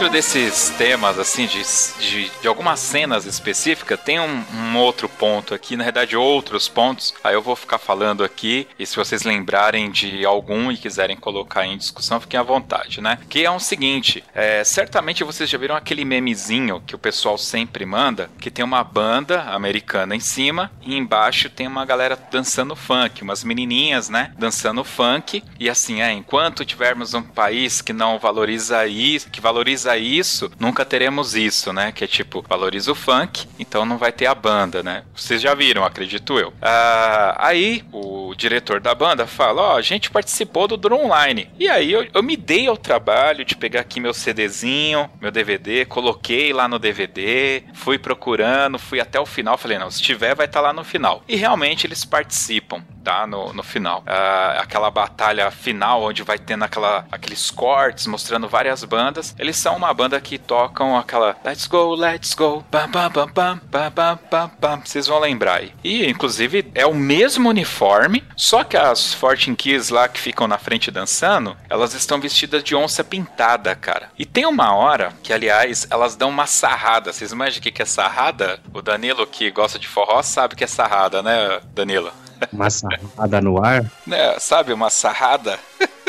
Dentro desses temas, assim, de, de, de algumas cenas específicas, tem um, um, outro ponto aqui, na verdade, outros pontos. Aí eu vou ficar falando aqui, e se vocês lembrarem de algum e quiserem colocar em discussão, fiquem à vontade, né? Que é o um seguinte: é, certamente vocês já viram aquele memezinho que o pessoal sempre manda, que tem uma banda americana em cima e embaixo tem uma galera dançando funk, umas menininhas, né? Dançando funk. E assim, é, enquanto tivermos um país que não valoriza isso, que valoriza valoriza isso, nunca teremos isso, né? Que é tipo, valoriza o funk, então não vai ter a banda, né? Vocês já viram, acredito eu. Ah, aí o diretor da banda fala: Ó, oh, a gente participou do Drum Online. E aí eu, eu me dei ao trabalho de pegar aqui meu CDzinho, meu DVD, coloquei lá no DVD, fui procurando, fui até o final. Falei: não, se tiver, vai estar tá lá no final. E realmente eles participam, tá? No, no final. Ah, aquela batalha final, onde vai tendo aquela, aqueles cortes mostrando várias bandas. Eles são uma banda que tocam aquela Let's Go, Let's Go, bam, bam, bam, bam, bam, bam, bam, bam. Vocês vão lembrar aí. E, inclusive, é o mesmo uniforme, só que as Fortune Kids lá que ficam na frente dançando, elas estão vestidas de onça pintada, cara. E tem uma hora que, aliás, elas dão uma sarrada. Vocês imaginam o que é sarrada? O Danilo, que gosta de forró, sabe que é sarrada, né, Danilo? Uma sarrada no ar? É, sabe, uma sarrada? [laughs]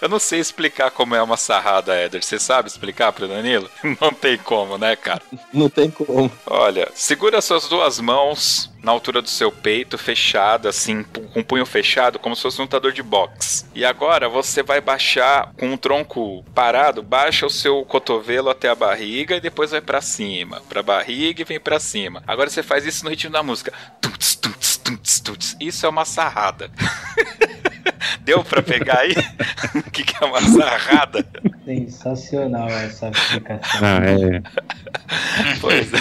Eu não sei explicar como é uma sarrada, Éder. Você sabe explicar pro Danilo? [laughs] Não tem como, né, cara? Não tem como. Olha, segura suas duas mãos na altura do seu peito, fechada, assim, com o punho fechado, como se fosse um lutador de boxe. E agora você vai baixar com o tronco parado, baixa o seu cotovelo até a barriga e depois vai para cima. Pra barriga e vem para cima. Agora você faz isso no ritmo da música. Tuts, tuts, tuts, tuts. Isso é uma sarrada. [laughs] Deu pra pegar aí? [laughs] O que, que é uma sarrada? Sensacional essa explicação. Ah, é. Pois é.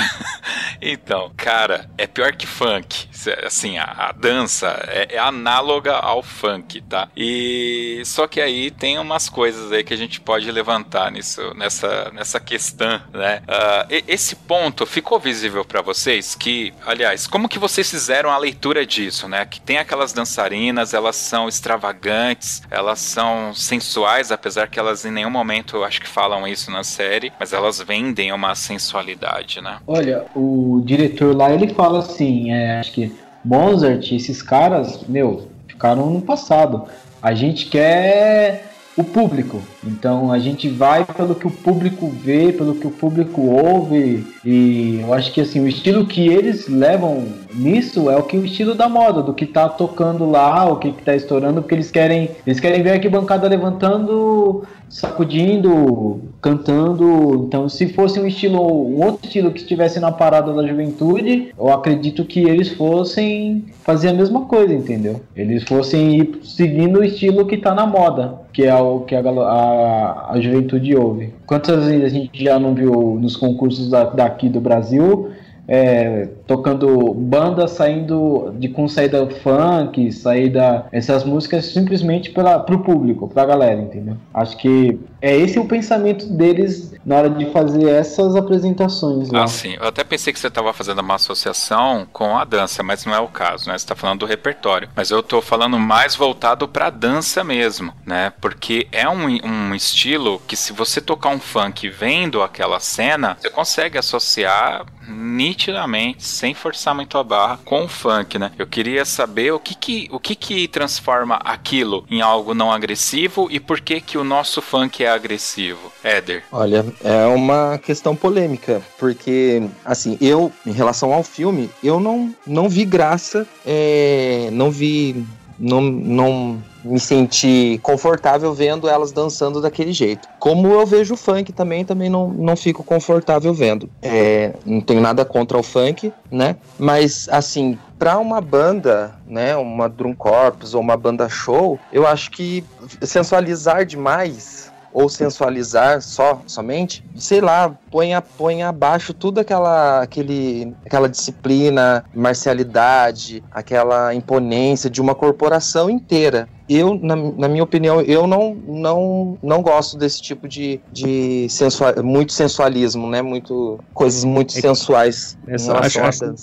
Então, cara, é pior que funk. Assim, a, a dança é, é, análoga ao funk, tá? E só que aí tem umas coisas aí que a gente pode levantar nisso, nessa, nessa questão, né? Uh, esse ponto ficou visível para vocês? Que, aliás, como que vocês fizeram a leitura disso, né? Que tem aquelas dançarinas, elas são extravagantes, elas são sensuais, apesar que elas em nenhum momento eu acho que falam isso na série, mas elas vendem uma sensualidade, né? Olha, o diretor lá ele fala assim, é, acho que Mozart, esses caras, meu, ficaram no passado. A gente quer o público. Então a gente vai pelo que o público vê, pelo que o público ouve. E eu acho que assim, o estilo que eles levam nisso é o que o estilo da moda, do que tá tocando lá, o que, que tá estourando, porque eles querem. Eles querem ver aqui bancada levantando sacudindo, cantando. Então, se fosse um estilo, um outro estilo que estivesse na parada da juventude, eu acredito que eles fossem fazer a mesma coisa, entendeu? Eles fossem ir seguindo o estilo que tá na moda, que é o que a, a, a juventude ouve. Quantas vezes a gente já não viu nos concursos da, daqui do Brasil é, tocando banda saindo de com saída funk, saída essas músicas simplesmente para o público, para a galera, entendeu? Acho que é esse o pensamento deles na hora de fazer essas apresentações. Lá. Ah, sim. Eu até pensei que você estava fazendo uma associação com a dança, mas não é o caso, né? Você está falando do repertório. Mas eu estou falando mais voltado para a dança mesmo, né? Porque é um, um estilo que se você tocar um funk vendo aquela cena, você consegue associar nitidamente, sem forçar muito a barra, com o funk, né? Eu queria saber o que que, o que, que transforma aquilo em algo não agressivo e por que que o nosso funk é agressivo. Éder. Olha, é uma questão polêmica, porque, assim, eu, em relação ao filme, eu não, não vi graça, é, não vi não, não me senti confortável vendo elas dançando daquele jeito. Como eu vejo o funk também, também não, não fico confortável vendo. É, não tenho nada contra o funk, né? Mas, assim, para uma banda, né, uma drum corps ou uma banda show, eu acho que sensualizar demais ou sensualizar só somente, sei lá, põe, põe abaixo tudo aquela, aquele, aquela disciplina, marcialidade, aquela imponência de uma corporação inteira eu, na, na, minha opinião, eu não, não, não gosto desse tipo de, de sensual, muito sensualismo, né? Muito, coisas muito é sensuais essa, acho, acho,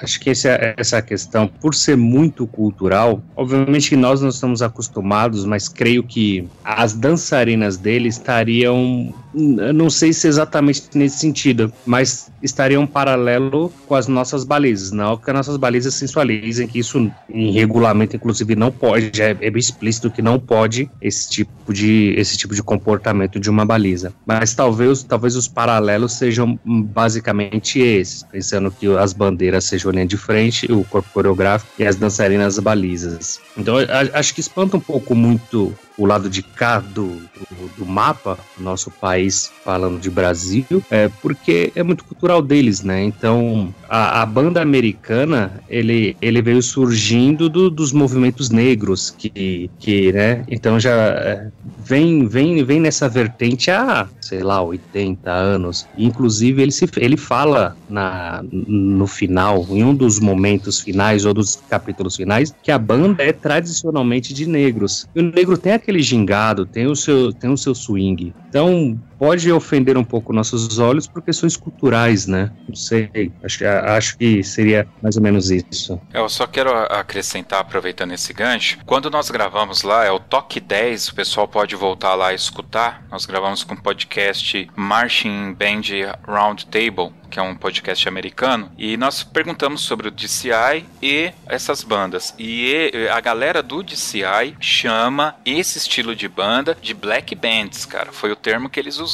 acho, que essa, essa questão, por ser muito cultural, obviamente que nós não estamos acostumados, mas creio que as dançarinas dele estariam, não sei se exatamente nesse sentido, mas estariam paralelo com as nossas balizas, não que as nossas balizas sensualizem, que isso em regulamento, inclusive, não pode, é, é bem explícito que não pode esse tipo de, esse tipo de comportamento de uma baliza. Mas talvez, talvez os paralelos sejam basicamente esses, pensando que as bandeiras sejam linha de frente, o corpo coreográfico e as dançarinas balizas. Então acho que espanta um pouco muito o lado de cá do, do, do mapa, nosso país falando de Brasil, é porque é muito cultural deles, né? Então a, a banda americana ele, ele veio surgindo do, dos movimentos negros que, que né? Então já é, vem vem vem nessa vertente há sei lá 80 anos. Inclusive ele se ele fala na no final em um dos momentos finais ou dos capítulos finais que a banda é tradicionalmente de negros. E o negro tem aquele gingado, tem o seu, tem o seu swing. Então, pode ofender um pouco nossos olhos por questões culturais, né? Não sei, acho, acho que seria mais ou menos isso. Eu só quero acrescentar, aproveitando esse gancho, quando nós gravamos lá, é o Toque 10, o pessoal pode voltar lá e escutar. Nós gravamos com o podcast Marching Band Round Table, que é um podcast americano, e nós perguntamos sobre o DCI e essas bandas. E a galera do DCI chama esse estilo de banda de black bands, cara. Foi o termo que eles usaram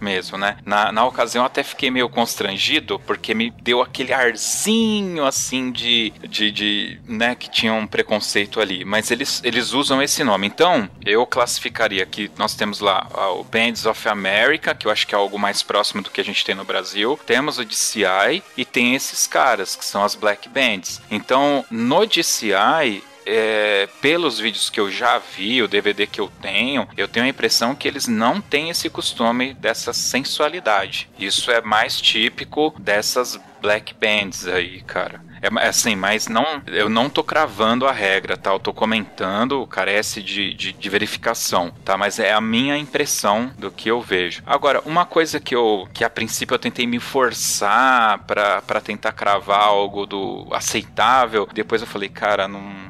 mesmo, né? Na, na ocasião até fiquei meio constrangido, porque me deu aquele arzinho assim de, de, de né, que tinha um preconceito ali. Mas eles, eles usam esse nome. Então, eu classificaria que nós temos lá o Bands of America, que eu acho que é algo mais próximo do que a gente tem no Brasil. Temos o DCI e tem esses caras, que são as Black Bands. Então, no DCI, é, pelos vídeos que eu já vi, o DVD que eu tenho, eu tenho a impressão que eles não têm esse costume dessa sensualidade. Isso é mais típico dessas black bands aí, cara. É assim, mas não, eu não tô cravando a regra, tá? Eu tô comentando, carece de, de, de, verificação, tá? Mas é a minha impressão do que eu vejo. Agora, uma coisa que eu, que a princípio eu tentei me forçar para tentar cravar algo do aceitável, depois eu falei, cara, não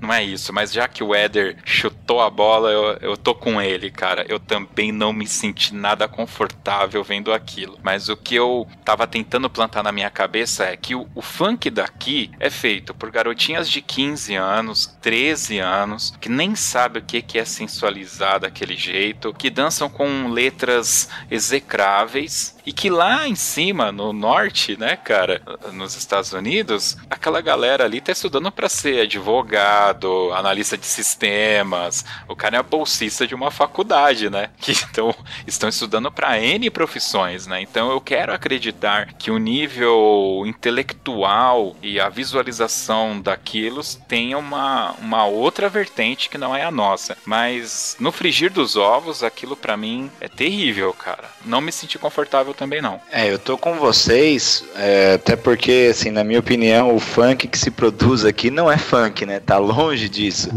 não é isso, mas já que o Éder chutou a bola, eu, eu tô com ele, cara. Eu também não me senti nada confortável vendo aquilo. Mas o que eu tava tentando plantar na minha cabeça é que o, o funk daqui é feito por garotinhas de 15 anos, 13 anos, que nem sabe o que, que é sensualizar daquele jeito, que dançam com letras execráveis E que lá em cima, no norte, né, cara, nos Estados Unidos, aquela galera ali tá estudando para ser advogado, analista de sistemas. O cara é bolsista de uma faculdade, né? Que [laughs] então, estão estudando para N profissões, né? Então eu quero acreditar que o nível intelectual e a visualização daquilo tem uma, uma outra vertente que não é a nossa. Mas no frigir dos ovos, aquilo para mim é terrível, cara. Não me senti confortável também, não. É, eu tô com vocês, é, até porque, assim, na minha opinião, o funk que se produz aqui não é funk, né? Tá longe disso.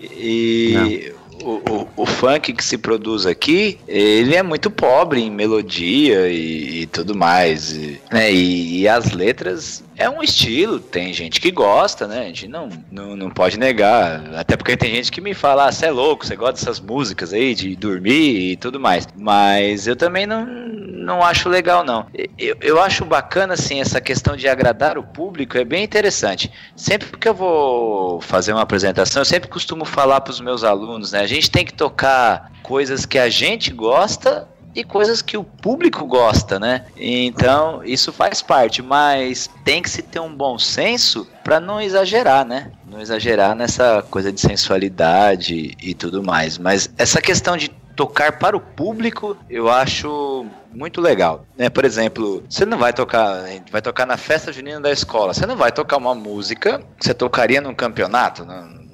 E o, o, o, funk que se produz aqui, ele é muito pobre em melodia e, e tudo mais. E, né? e, e as letras é um estilo, tem gente que gosta, né? A gente não, não, não pode negar. Até porque tem gente que me fala, ah, você é louco, você gosta dessas músicas aí de dormir e tudo mais. Mas eu também não, não acho legal, não. Eu, eu acho bacana, assim, essa questão de agradar o público, é bem interessante. Sempre que eu vou fazer uma apresentação, eu sempre costumo falar para os meus alunos, né? A gente tem que tocar coisas que a gente gosta e coisas que o público gosta, né? Então, isso faz parte, mas tem que se ter um bom senso para não exagerar, né? Não exagerar nessa coisa de sensualidade e tudo mais. Mas essa questão de tocar para o público, eu acho muito legal. Né? Por exemplo, você não vai tocar, vai tocar na festa junina da escola, você não vai tocar uma música que você tocaria num campeonato, não,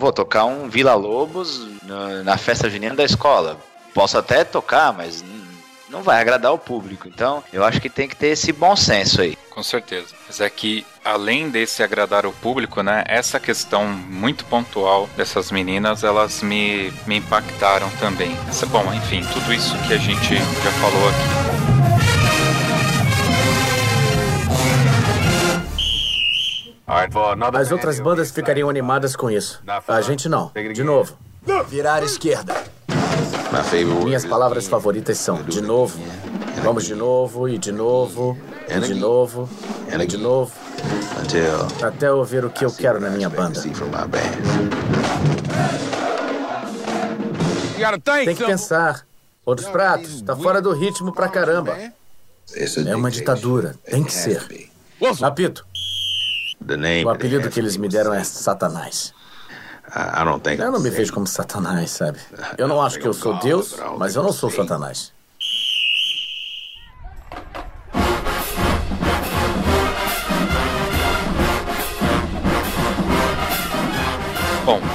vou tocar um Vila Lobos na festa junina da escola posso até tocar, mas não vai agradar o público. Então, eu acho que tem que ter esse bom senso aí. Com certeza. Mas é que, além desse agradar o público, né, essa questão muito pontual dessas meninas, elas me, me impactaram também. Bom, enfim, tudo isso que a gente já falou aqui. As outras bandas ficariam animadas com isso. A gente não. De novo. Virar esquerda. Minhas palavras favoritas são de novo, vamos de novo e de novo, e de novo, e de novo, até ouvir o que eu quero na minha banda. Tem que pensar. Outros pratos, tá fora do ritmo pra caramba. É uma ditadura, tem que ser. Apito. O apelido que eles me deram é Satanás. Eu não me vejo como Satanás, sabe? Eu não acho que eu sou Deus, mas eu não sou Satanás.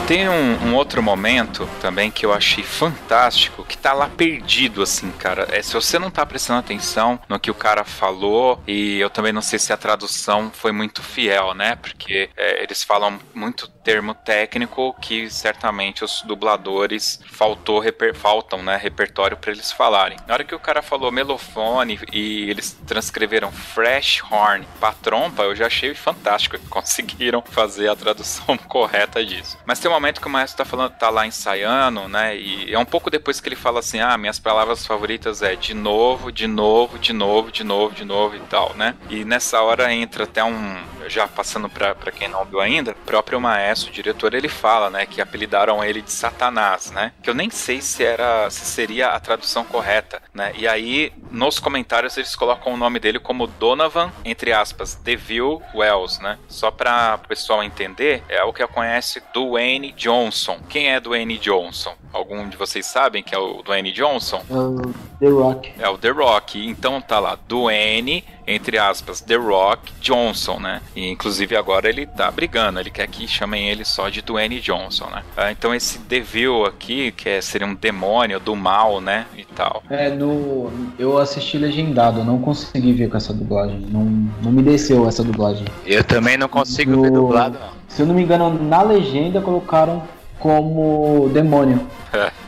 Tem um, um, outro momento também que eu achei fantástico, que tá lá perdido, assim, cara. É, se você não tá prestando atenção no que o cara falou, e eu também não sei se a tradução foi muito fiel, né? Porque é, eles falam muito termo técnico que certamente os dubladores faltou reper, faltam, né, repertório para eles falarem. Na hora que o cara falou melofone e eles transcreveram fresh horn pra trompa, eu já achei fantástico que [laughs] conseguiram fazer a tradução [laughs] correta disso. Mas tem um momento que o maestro tá falando, tá lá ensaiando, né? E é um pouco depois que ele fala assim: ah, minhas palavras favoritas é de novo, de novo, de novo, de novo, de novo e tal, né? E nessa hora entra até um. Já passando pra, pra quem não ouviu ainda, o próprio maestro, o diretor, ele fala, né? Que apelidaram ele de Satanás, né? Que eu nem sei se era. se seria a tradução correta, né? E aí, nos comentários, eles colocam o nome dele como Donovan, entre aspas, Deville Wells, né? Só pra o pessoal entender, é o que eu conhece do Dwayne Johnson. Quem é Dwayne Johnson? Algum de vocês sabem que é o Dwayne Johnson? É o The Rock. É o The Rock. Então tá lá, Dwayne, entre aspas, The Rock Johnson, né? E inclusive agora ele tá brigando, ele quer que chamem ele só de Dwayne Johnson, né? Ah, então esse Devil aqui, que é, seria um demônio do mal, né? E tal. É, no. Eu assisti legendado, não consegui ver com essa dublagem. Não, não me desceu essa dublagem. Eu também não consigo no... ver dublado, não. Se eu não me engano, na legenda colocaram como demônio. [laughs]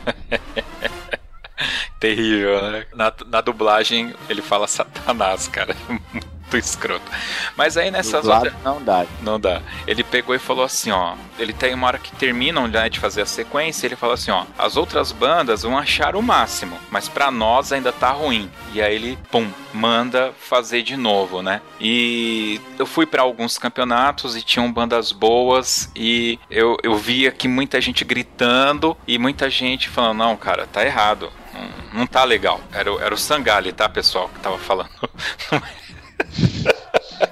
Terrível, né? Na, na dublagem ele fala Satanás, cara. Muito escroto. Mas aí nessas outras. Não dá. Não dá. Ele pegou e falou assim: ó. Ele tem uma hora que terminam né, de fazer a sequência. Ele falou assim: ó. As outras bandas vão achar o máximo, mas para nós ainda tá ruim. E aí ele, pum, manda fazer de novo, né? E eu fui para alguns campeonatos e tinham bandas boas. E eu, eu via que muita gente gritando e muita gente falando: não, cara, tá errado. Não tá legal. Era, era o Sangali, tá, pessoal, que tava falando. [laughs]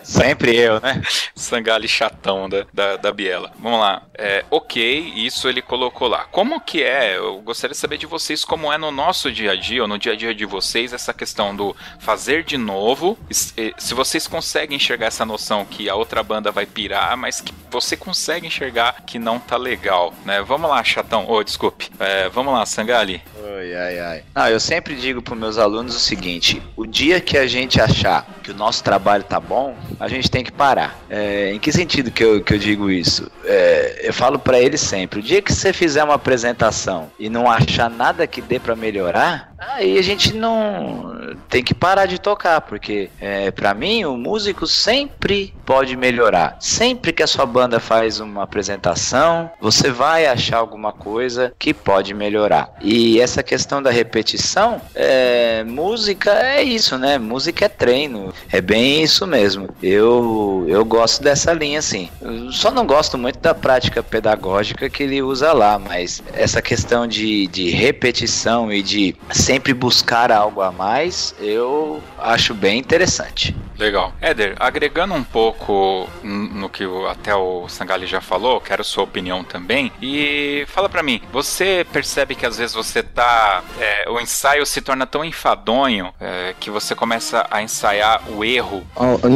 Sempre eu, né? Sangali chatão da, da, da Biela. Vamos lá. É, ok, isso ele colocou lá. Como que é? Eu gostaria de saber de vocês como é no nosso dia a dia, ou no dia a dia de vocês, essa questão do fazer de novo. Se vocês conseguem enxergar essa noção que a outra banda vai pirar, mas que você consegue enxergar que não tá legal, né? Vamos lá, chatão. Oh, desculpe. É, vamos lá, Sangali. Ai, ai, ai. Não, eu sempre digo para meus alunos o seguinte: o dia que a gente achar que o nosso trabalho tá bom, a gente tem que parar. É, em que sentido que eu, que eu digo isso? É, eu falo para eles sempre: o dia que você fizer uma apresentação e não achar nada que dê para melhorar, aí a gente não tem que parar de tocar, porque é, para mim o músico sempre pode melhorar. Sempre que a sua banda faz uma apresentação, você vai achar alguma coisa que pode melhorar. E essa questão da repetição, é, música é isso, né? Música é treino, é bem isso mesmo. Eu eu gosto dessa linha assim. Só não gosto muito da prática pedagógica que ele usa lá, mas essa questão de, de repetição e de sempre buscar algo a mais, eu acho bem interessante. Legal. Éder, agregando um pouco no que até o Sangali já falou, quero sua opinião também. E fala para mim, você percebe que às vezes você tá. É, o ensaio se torna tão enfadonho é, que você começa a ensaiar o erro?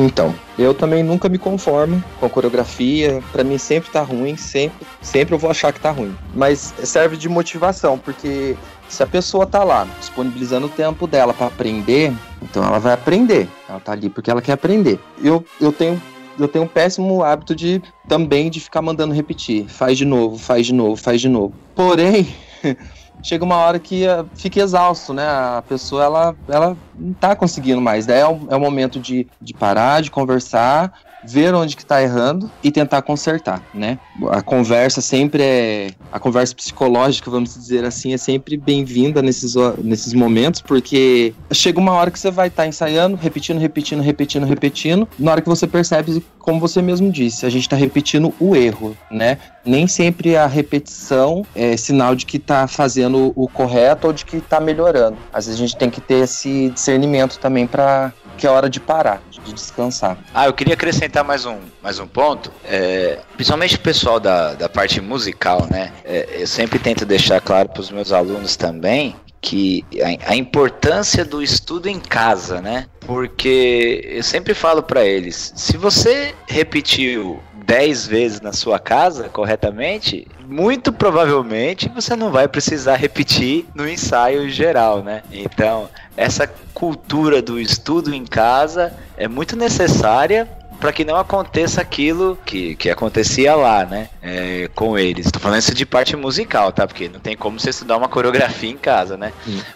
então, eu também nunca me conformo com a coreografia. Para mim sempre tá ruim, sempre, sempre eu vou achar que tá ruim. Mas serve de motivação, porque se a pessoa tá lá disponibilizando o tempo dela para aprender, então ela vai aprender. Ela tá ali porque ela quer aprender. Eu, eu tenho eu tenho um péssimo hábito de também de ficar mandando repetir. Faz de novo, faz de novo, faz de novo. Porém, [laughs] chega uma hora que uh, fica exausto, né? A pessoa ela, ela não tá conseguindo mais. Daí é o, é o momento de, de parar, de conversar ver onde que tá errando e tentar consertar, né? A conversa sempre é a conversa psicológica, vamos dizer assim, é sempre bem-vinda nesses, nesses momentos, porque chega uma hora que você vai estar tá ensaiando, repetindo, repetindo, repetindo, repetindo, na hora que você percebe, como você mesmo disse, a gente está repetindo o erro, né? Nem sempre a repetição é sinal de que está fazendo o correto ou de que está melhorando. Às vezes a gente tem que ter esse discernimento também para que é hora de parar, de descansar. Ah, eu queria acrescentar mais um, mais um ponto. É, principalmente o pessoal da, da parte musical, né? É, eu sempre tento deixar claro para os meus alunos também que a, a, importância do estudo em casa, né? Porque eu sempre falo para eles, se você repetiu 10 vezes na sua casa corretamente, muito provavelmente você não vai precisar repetir no ensaio geral, né? Então, essa cultura do estudo em casa é muito necessária para que não aconteça aquilo que, que acontecia lá, né? É, com eles. Tô falando isso de parte musical, tá? Porque não tem como você estudar uma coreografia em casa, né?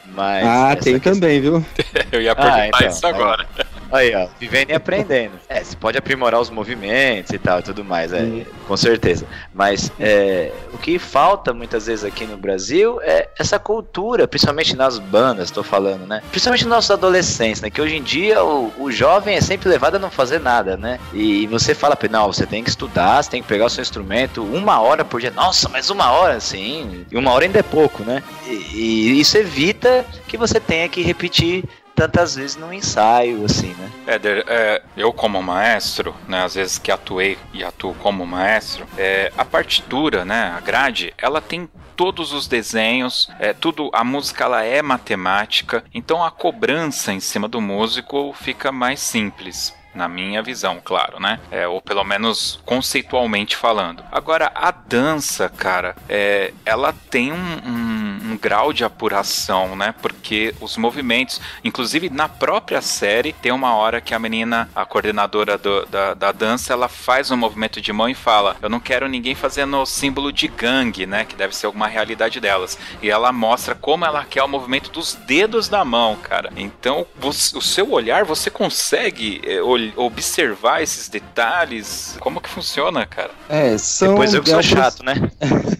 Mas ah, tem questão... também, viu? [laughs] Eu ia perguntar ah, então, isso agora. Aí, ó, vivendo e aprendendo. É, você pode aprimorar os movimentos e tal e tudo mais, é, uhum. com certeza. Mas é, o que falta muitas vezes aqui no Brasil é essa cultura, principalmente nas bandas, tô falando, né? Principalmente nos nossos adolescentes, né? Que hoje em dia o, o jovem é sempre levado a não fazer nada, né? E, e você fala, não, você tem que estudar, você tem que pegar o seu instrumento uma hora por dia. Nossa, mas uma hora, sim. E uma hora ainda é pouco, né? E, e isso evita que você tenha que repetir tantas vezes no ensaio, assim, né? Éder, é, eu como maestro, né, às vezes que atuei e atuo como maestro, é, a partitura, né, a grade, ela tem todos os desenhos, é, tudo, a música ela é matemática, então a cobrança em cima do músico fica mais simples na minha visão, claro, né? É, ou pelo menos conceitualmente falando. Agora, a dança, cara, é, ela tem um, um, um, grau de apuração, né? Porque os movimentos, inclusive na própria série, tem uma hora que a menina, a coordenadora do, da, da dança, ela faz um movimento de mão e fala: Eu não quero ninguém fazendo símbolo de gangue, né? Que deve ser alguma realidade delas. E ela mostra como ela quer o movimento dos dedos da mão, cara. Então, você, o seu olhar, você consegue olhar observar esses detalhes? Como que funciona, cara? É, são... Depois eu que sou é chato, né?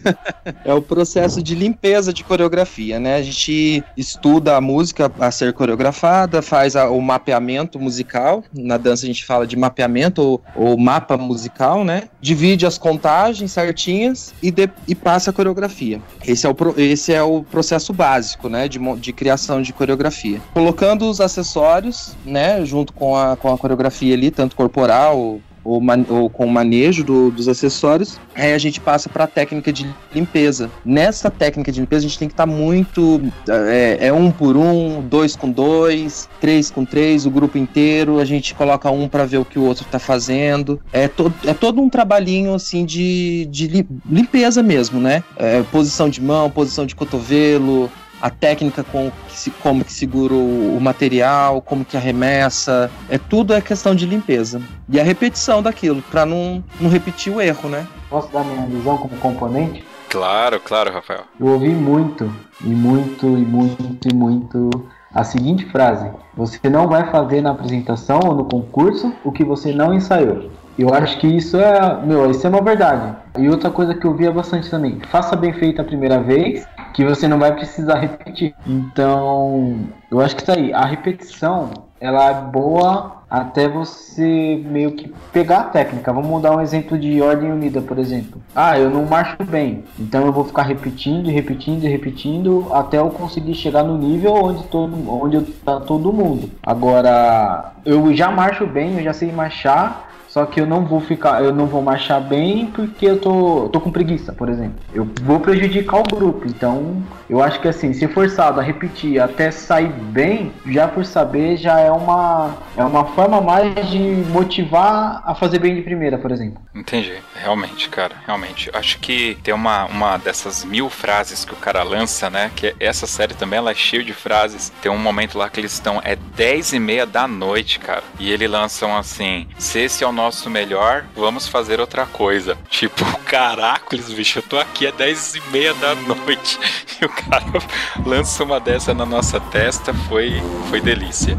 [laughs] é o processo de limpeza de coreografia né? A gente estuda a música a ser coreografada, faz a, o mapeamento musical. Na dança a gente fala de mapeamento ou, ou mapa musical, né? Divide as contagens certinhas e, de, e passa a coreografia. Esse é o, esse é o processo básico, né? De, de criação de coreografia. Colocando os acessórios, né? Junto com a, com a coreografia ali, tanto corporal, ou, ou com o manejo do, dos acessórios, aí a gente passa para a técnica de limpeza. Nessa técnica de limpeza, a gente tem que estar tá muito. É, é, um por um, dois com dois, três com três, o grupo inteiro. A gente coloca um para ver o que o outro está fazendo. É, to, é todo um trabalhinho assim de, de limpeza mesmo, né? É, posição de mão, posição de cotovelo, a técnica com que se, como que segura o, o, material, como que arremessa, é tudo é questão de limpeza. E a repetição daquilo, para não, não repetir o erro, né? Posso dar minha visão como componente? Claro, claro, Rafael. Eu ouvi muito, e muito, e muito, e muito a seguinte frase: Você não vai fazer na apresentação ou no concurso o que você não ensaiou. Eu acho que isso é, meu, isso é uma verdade. E outra coisa que eu via bastante também, faça bem feito a primeira vez, que você não vai precisar repetir. Então, eu acho que isso aí, a repetição, ela é boa até você meio que pegar a técnica. Vamos dar um exemplo de ordem unida, por exemplo. Ah, eu não marcho bem, então eu vou ficar repetindo, repetindo, repetindo até eu conseguir chegar no nível onde todo, onde tá todo mundo. Agora, eu já marcho bem, eu já sei marchar, só que eu não vou ficar, eu não vou marchar bem porque eu tô, tô com preguiça, por exemplo. Eu vou prejudicar o grupo. Então, eu acho que assim, se forçado a repetir até sair bem, já por saber, já é uma é uma forma mais de motivar a fazer bem de primeira, por exemplo. Entendi. Realmente, cara, realmente. Acho que tem uma, uma dessas mil frases que o cara lança, né? Que essa série também ela é cheia de frases. Tem um momento lá que eles estão, é 10 e meia da noite, cara. E eles lançam assim: se esse é o nosso nosso melhor, vamos fazer outra coisa. Tipo, [laughs] caracoles, bicho, eu tô aqui às 10 e meia da noite [laughs] e o cara [laughs] lança uma dessa na nossa testa, foi, foi delícia.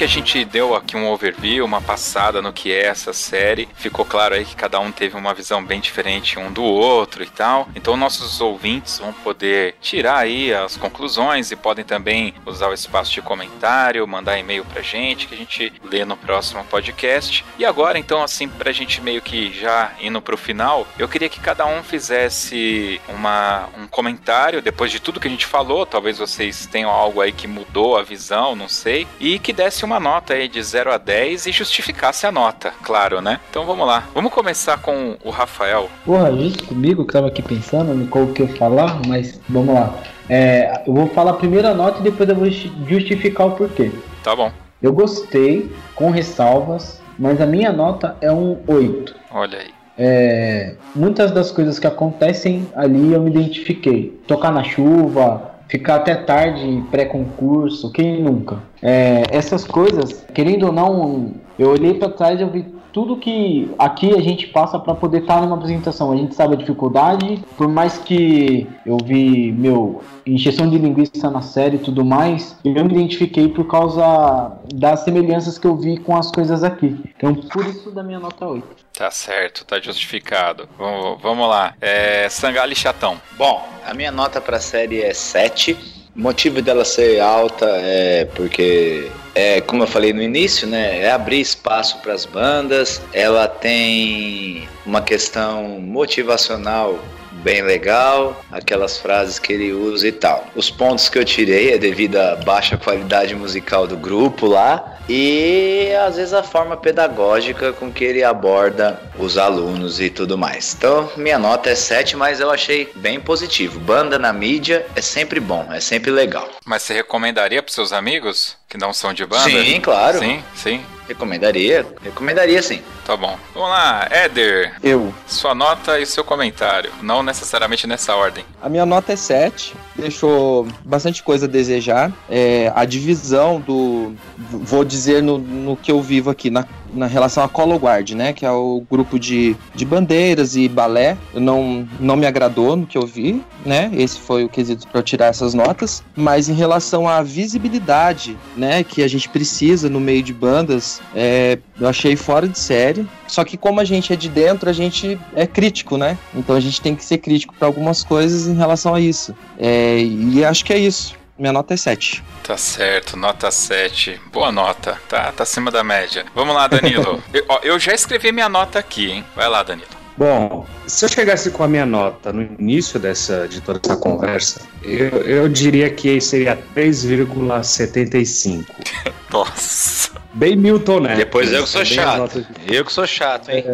Que a gente deu aqui um overview, uma passada no que é essa série. Ficou claro aí que cada um teve uma visão bem diferente um do outro e tal. Então nossos ouvintes vão poder tirar aí as conclusões e podem também usar o espaço de comentário, mandar e-mail pra gente que a gente lê no próximo podcast. E agora, então, assim, pra gente meio que já indo pro final, eu queria que cada um fizesse uma, um comentário depois de tudo que a gente falou. Talvez vocês tenham algo aí que mudou a visão, não sei. E que desse uma nota aí de 0 a 10 e justificasse a nota, claro, né? Então vamos lá. Vamos começar com o Rafael. Porra, justo comigo que tava aqui pensando no qual que eu falar, mas vamos lá. É, eu vou falar a primeira nota e depois eu vou justificar o porquê. Tá bom. Eu gostei, com ressalvas, mas a minha nota é um 8. Olha aí. É, muitas das coisas que acontecem ali eu me identifiquei. Tocar na chuva, ficar até tarde pré-concurso, quem nunca? É, essas coisas, querendo ou não, eu olhei para trás e eu vi tudo que aqui a gente passa para poder estar tá numa apresentação. A gente sabe a dificuldade, por mais que eu vi, meu, injeção de linguiça na série e tudo mais, eu me identifiquei por causa das semelhanças que eu vi com as coisas aqui. Então, por isso da minha nota 8. Tá certo, tá justificado. Vamos, vamos lá. É, Sangali Chatão. Bom, a minha nota para a série é 7 o motivo dela ser alta é porque, é, como eu falei no início, né, é abrir espaço para as bandas. Ela tem uma questão motivacional bem legal, aquelas frases que ele usa e tal. Os pontos que eu tirei é devido à baixa qualidade musical do grupo lá e às vezes a forma pedagógica com que ele aborda os alunos e tudo mais. Então, minha nota é 7, mas eu achei bem positivo. Banda na mídia é sempre bom, é sempre legal. Mas você recomendaria para seus amigos que não são de banda? Sim, claro. Sim, sim. Recomendaria, recomendaria sim. Tá bom. Vamos lá, Éder. Eu. Sua nota e seu comentário. Não necessariamente nessa ordem. A minha nota é 7. Deixou bastante coisa a desejar. É, a divisão do. Vou dizer no, no que eu vivo aqui, na na relação a Color Guard, né? Que é o grupo de, de bandeiras e balé. Não, não me agradou no que eu vi, né? Esse foi o quesito para eu tirar essas notas. Mas em relação à visibilidade, né? Que a gente precisa no meio de bandas, é, eu achei fora de série. Só que como a gente é de dentro, a gente é crítico, né? Então a gente tem que ser crítico para algumas coisas em relação a isso. É, e acho que é isso. Minha nota é 7. Tá certo, nota 7. Boa nota, tá, tá acima da média. Vamos lá, Danilo. [laughs] eu, ó, eu já escrevi minha nota aqui, hein? Vai lá, Danilo. Bom, se eu chegasse com a minha nota no início dessa, de toda essa conversa, eu, eu diria que seria 3,75. [laughs] Nossa. Bem Milton, né? Depois eu que sou chato. Eu que sou chato, hein? É.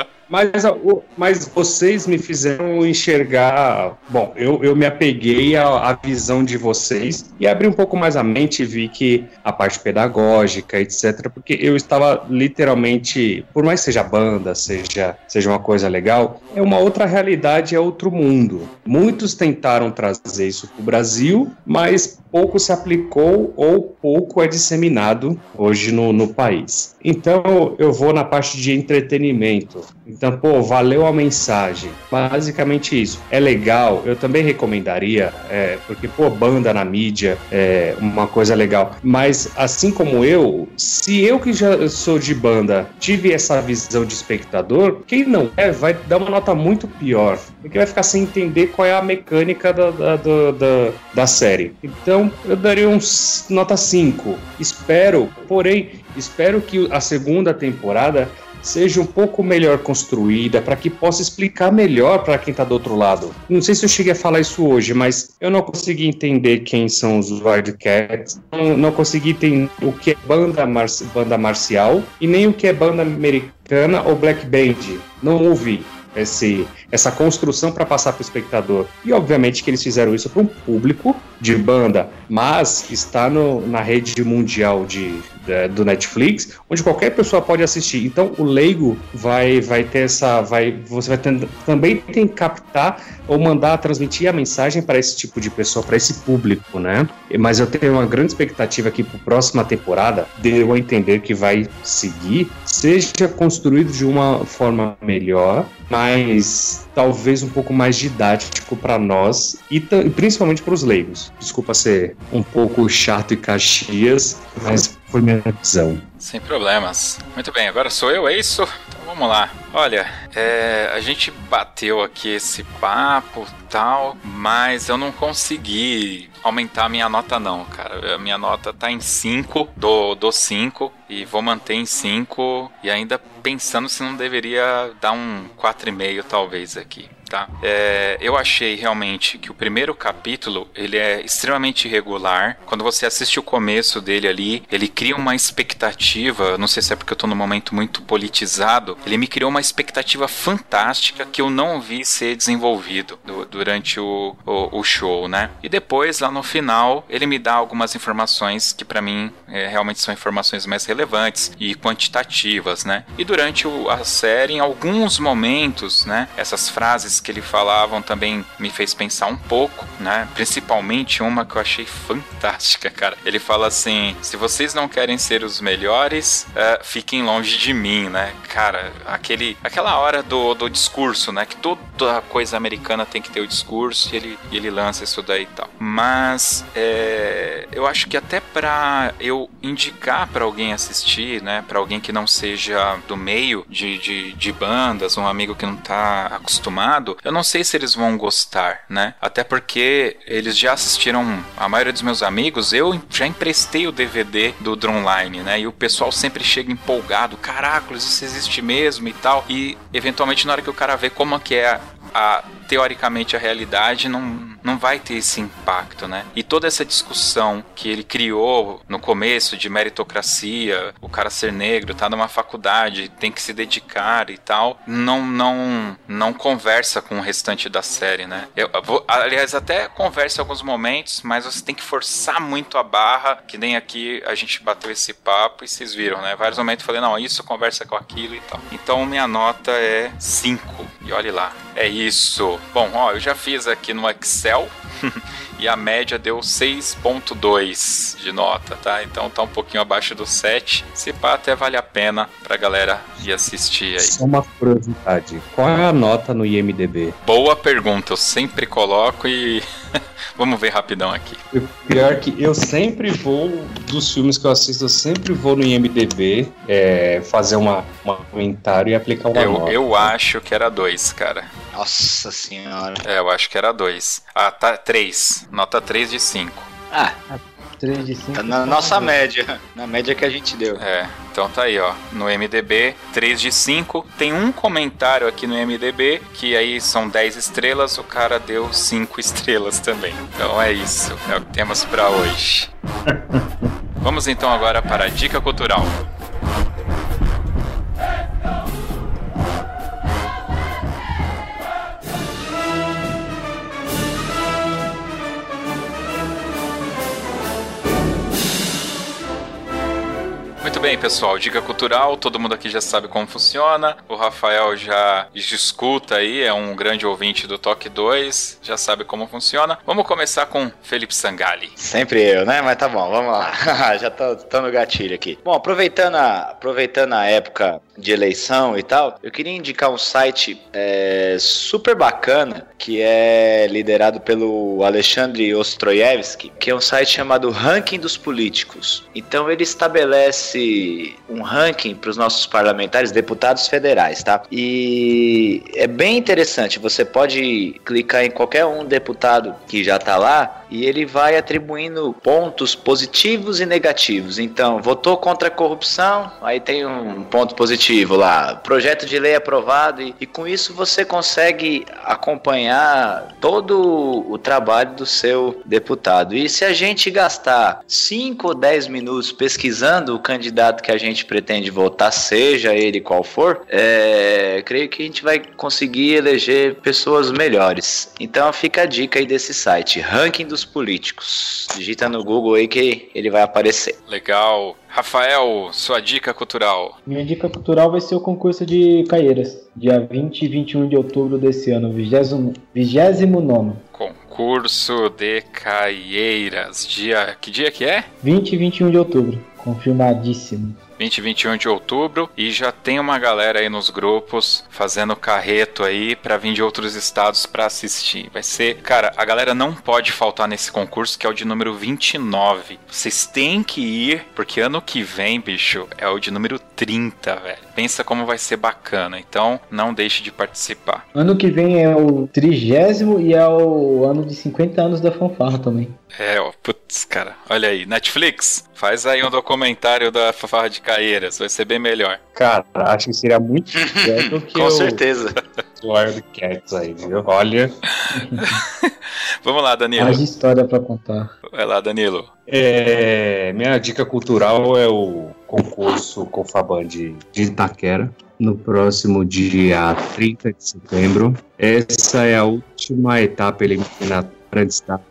Uhum. Mas, mas vocês me fizeram enxergar. Bom, eu, eu me apeguei à, à, visão de vocês e abri um pouco mais a mente e vi que a parte pedagógica, etc., porque eu estava literalmente, por mais que seja banda, seja, seja uma coisa legal, é uma outra realidade, é outro mundo. Muitos tentaram trazer isso para o Brasil, mas pouco se aplicou ou pouco é disseminado hoje no, no país. Então eu vou na parte de entretenimento. Então, pô, valeu a mensagem. Basicamente isso. É legal, eu também recomendaria, é, porque, pô, banda na mídia é uma coisa legal. Mas, assim como eu, se eu que já sou de banda tive essa visão de espectador, quem não é vai dar uma nota muito pior. Porque vai ficar sem entender qual é a mecânica da, da, da, da série. Então, eu daria uns nota 5. Espero, porém, espero que a segunda temporada seja um pouco melhor construída, para que possa explicar melhor para quem está do outro lado. Não sei se eu cheguei a falar isso hoje, mas eu não consegui entender quem são os Wildcats, não, não consegui entender o que é banda, mar banda marcial e nem o que é banda americana ou black band. Não ouvi esse, essa construção para passar para o espectador. E obviamente que eles fizeram isso para um público de banda, mas está no, na rede mundial de, de, do Netflix, onde qualquer pessoa pode assistir. Então o leigo vai, vai ter essa. Vai, você vai ter, também tem que captar ou mandar transmitir a mensagem para esse tipo de pessoa, para esse público, né? Mas eu tenho uma grande expectativa aqui para a próxima temporada, de eu entender que vai seguir, seja construído de uma forma melhor, mas talvez um pouco mais didático para nós e principalmente para os leigos. Desculpa ser um pouco chato e caxias, mas foi minha visão. Sem problemas. Muito bem, agora sou eu, é isso? Então vamos lá. Olha, é, a gente bateu aqui esse papo tal, mas eu não consegui aumentar a minha nota não, cara. A minha nota tá em 5, do, do 5, e vou manter em 5, e ainda pensando se não deveria dar um 4,5 talvez aqui tá? É, eu achei realmente que o primeiro capítulo ele é extremamente irregular. Quando você assiste o começo dele ali, ele cria uma expectativa. Não sei se é porque eu tô num momento muito politizado. Ele me criou uma expectativa fantástica que eu não vi ser desenvolvido do, durante o, o, o, show, né? E depois lá no final ele me dá algumas informações que para mim é, realmente são informações mais relevantes e quantitativas, né? E durante o, a série, em alguns momentos, né? Essas frases que ele falavam também me fez pensar um pouco, né? Principalmente uma que eu achei fantástica, cara. Ele fala assim: se vocês não querem ser os melhores, uh, fiquem longe de mim, né? Cara, aquele, aquela hora do, do discurso, né? Que toda coisa americana tem que ter o discurso e ele, e ele lança isso daí e tal. Mas é, eu acho que até pra eu indicar para alguém assistir, né? Para alguém que não seja do meio de, de, de bandas, um amigo que não tá acostumado eu não sei se eles vão gostar, né? Até porque eles já assistiram, a maioria dos meus amigos, eu já emprestei o DVD do Drumline, né? E o pessoal sempre chega empolgado, caracoles, isso existe mesmo e tal. E eventualmente na hora que o cara vê como é que é a, teoricamente a realidade não, não vai ter esse impacto, né? E toda essa discussão que ele criou no começo de meritocracia, o cara ser negro, tá numa faculdade, tem que se dedicar e tal, não não não conversa com o restante da série, né? Eu, vou, aliás, até conversa em alguns momentos, mas você tem que forçar muito a barra, que nem aqui a gente bateu esse papo e vocês viram, né? Vários momentos eu falei, não, isso conversa com aquilo e tal. Então minha nota é 5. E olhe lá. É isso. Bom, ó, eu já fiz aqui no Excel. [laughs] e a média deu 6.2 de nota, tá? Então tá um pouquinho abaixo do 7. Se pá, até vale a pena pra galera ir assistir aí. Só uma curiosidade, qual é a nota no IMDB? Boa pergunta, eu sempre coloco e [laughs] Vamos ver rapidão aqui. O pior que eu sempre vou, dos filmes que eu assisto, eu sempre vou no IMDB é, fazer uma, um comentário e aplicar uma eu, nota. Eu acho que era dois, cara. Nossa senhora. É, eu acho que era dois. Ah, tá, três. Nota 3 de 5. Ah, 3 de 5. Tá na nossa média. Na média que a gente deu. É, então tá aí, ó. No MDB, 3 de 5. Tem um comentário aqui no MDB, que aí são 10 estrelas, o cara deu 5 [laughs] estrelas também. Então é isso. É o que temos para hoje. [laughs] Vamos então agora para a dica cultural. Muito bem, pessoal. Dica cultural, todo mundo aqui já sabe como funciona. O Rafael já escuta aí, é um grande ouvinte do Toque 2, já sabe como funciona. Vamos começar com Felipe Sangali. Sempre eu, né? Mas tá bom, vamos lá. [laughs] já tô, tô no gatilho aqui. Bom, aproveitando a, aproveitando a época de eleição e tal, eu queria indicar um site é, super bacana que é liderado pelo Alexandre Ostroyevsky, que é um site chamado Ranking dos Políticos. Então ele estabelece um ranking para os nossos parlamentares, deputados federais, tá? E é bem interessante. Você pode clicar em qualquer um deputado que já tá lá e ele vai atribuindo pontos positivos e negativos. Então, votou contra a corrupção, aí tem um ponto positivo lá, projeto de lei aprovado, e, e com isso você consegue acompanhar todo o trabalho do seu deputado. E se a gente gastar 5 ou 10 minutos pesquisando o candidato que a gente pretende votar, seja ele qual for, é, creio que a gente vai conseguir eleger pessoas melhores. Então fica a dica aí desse site, Ranking dos Políticos. Digita no Google aí que ele vai aparecer. Legal. Rafael, sua dica cultural. Minha dica cultural vai ser o concurso de Caieiras, dia 20 e 21 de outubro desse ano, 29 Concurso de Caieiras. Dia. Que dia que é? 20 e 21 de outubro. Confirmadíssimo. 20 e 21 de outubro e já tem uma galera aí nos grupos fazendo carreto aí para vir de outros estados para assistir. Vai ser, cara, a galera não pode faltar nesse concurso que é o de número 29. Vocês têm que ir porque ano que vem, bicho, é o de número 30, velho. Pensa como vai ser bacana. Então, não deixe de participar. Ano que vem é o trigésimo e é o ano de 50 anos da fanfarra também. É, ó, putz, cara, olha aí, Netflix, faz aí um documentário da fanfarra de Caeiras, vai ser bem melhor. Cara, acho que seria muito melhor do [laughs] que Com certeza. o Wildcats aí, viu? Olha. [laughs] Vamos lá, Danilo. Mais história para contar. Vai lá, Danilo. É, minha dica cultural é o concurso Confaband de, de Itaquera, no próximo dia 30 de setembro. Essa é a última etapa eliminatória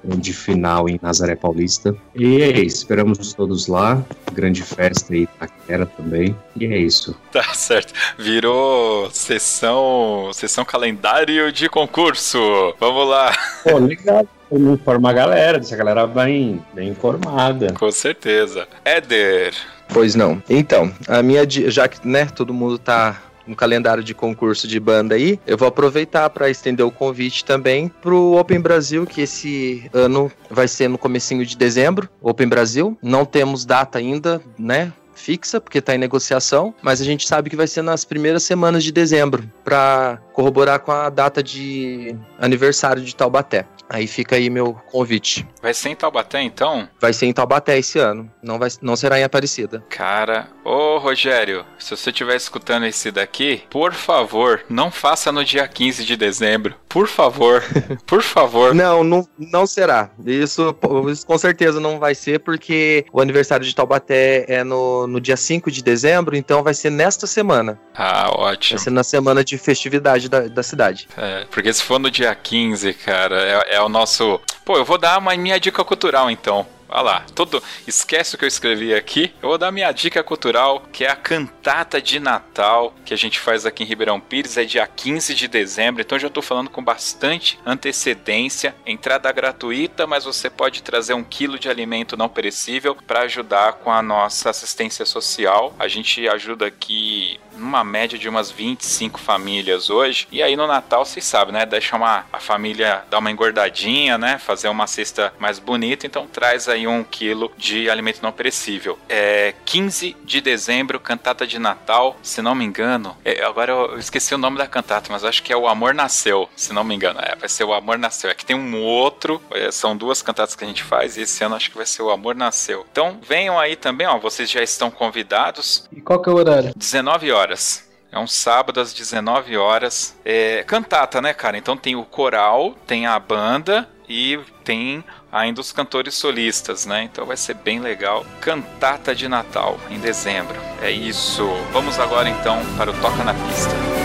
grande final em Nazaré Paulista. E é isso, esperamos todos lá. Grande festa aí, Itaquera também. E é isso. [laughs] Tá certo. Virou sessão, sessão calendário de concurso. Vamos lá. Pô, legal. Informa a galera, deixa a galera bem, bem informada. Com certeza. Éder. Pois não. Então, a minha já que, né, todo mundo tá um calendário de concurso de banda aí, eu vou aproveitar para estender o convite também pro Open Brasil, que esse ano vai ser no comecinho de dezembro, Open Brasil. Não temos data ainda, né? fixa, porque está em negociação, mas a gente sabe que vai ser nas primeiras semanas de dezembro, para corroborar com a data de aniversário de Taubaté. Aí fica aí meu convite. Vai ser em Taubaté, então? Vai ser em Taubaté esse ano. Não, vai, não será em Aparecida. Cara, ô Rogério, se você estiver escutando esse daqui, por favor, não faça no dia 15 de dezembro. Por favor, [laughs] por favor. Não, não, não será. Isso, isso, com certeza não vai ser, porque o aniversário de Taubaté é no, no dia 5 de dezembro, então vai ser nesta semana. Ah, ótimo. Vai ser na semana de festividade da, da cidade. É, porque se for no dia 15, cara, é, é o nosso. Pô, eu vou dar uma minha dica cultural então. Olha lá, todo. Esquece o que eu escrevi aqui. Eu vou dar minha dica cultural, que é a cantata de Natal que a gente faz aqui em Ribeirão Pires. É dia 15 de dezembro, então já estou falando com bastante antecedência. Entrada gratuita, mas você pode trazer um quilo de alimento não perecível para ajudar com a nossa assistência social. A gente ajuda aqui numa média de umas 25 famílias hoje. E aí no Natal, vocês sabem, né? Deixa uma, a família dar uma engordadinha, né? Fazer uma cesta mais bonita. Então traz aí um quilo de alimento não perecível. É 15 de dezembro, cantata de Natal. Se não me engano, é, agora eu esqueci o nome da cantata, mas acho que é O Amor Nasceu. Se não me engano, é, vai ser O Amor Nasceu. É que tem um outro, é, são duas cantatas que a gente faz. E esse ano acho que vai ser O Amor Nasceu. Então venham aí também, ó. Vocês já estão convidados. E qual que é o horário? 19 horas horas. É um sábado às 19 horas. É cantata, né, cara? Então tem o coral, tem a banda e tem ainda os cantores solistas, né? Então vai ser bem legal. Cantata de Natal em dezembro. É isso. Vamos agora então para o Toca na Pista.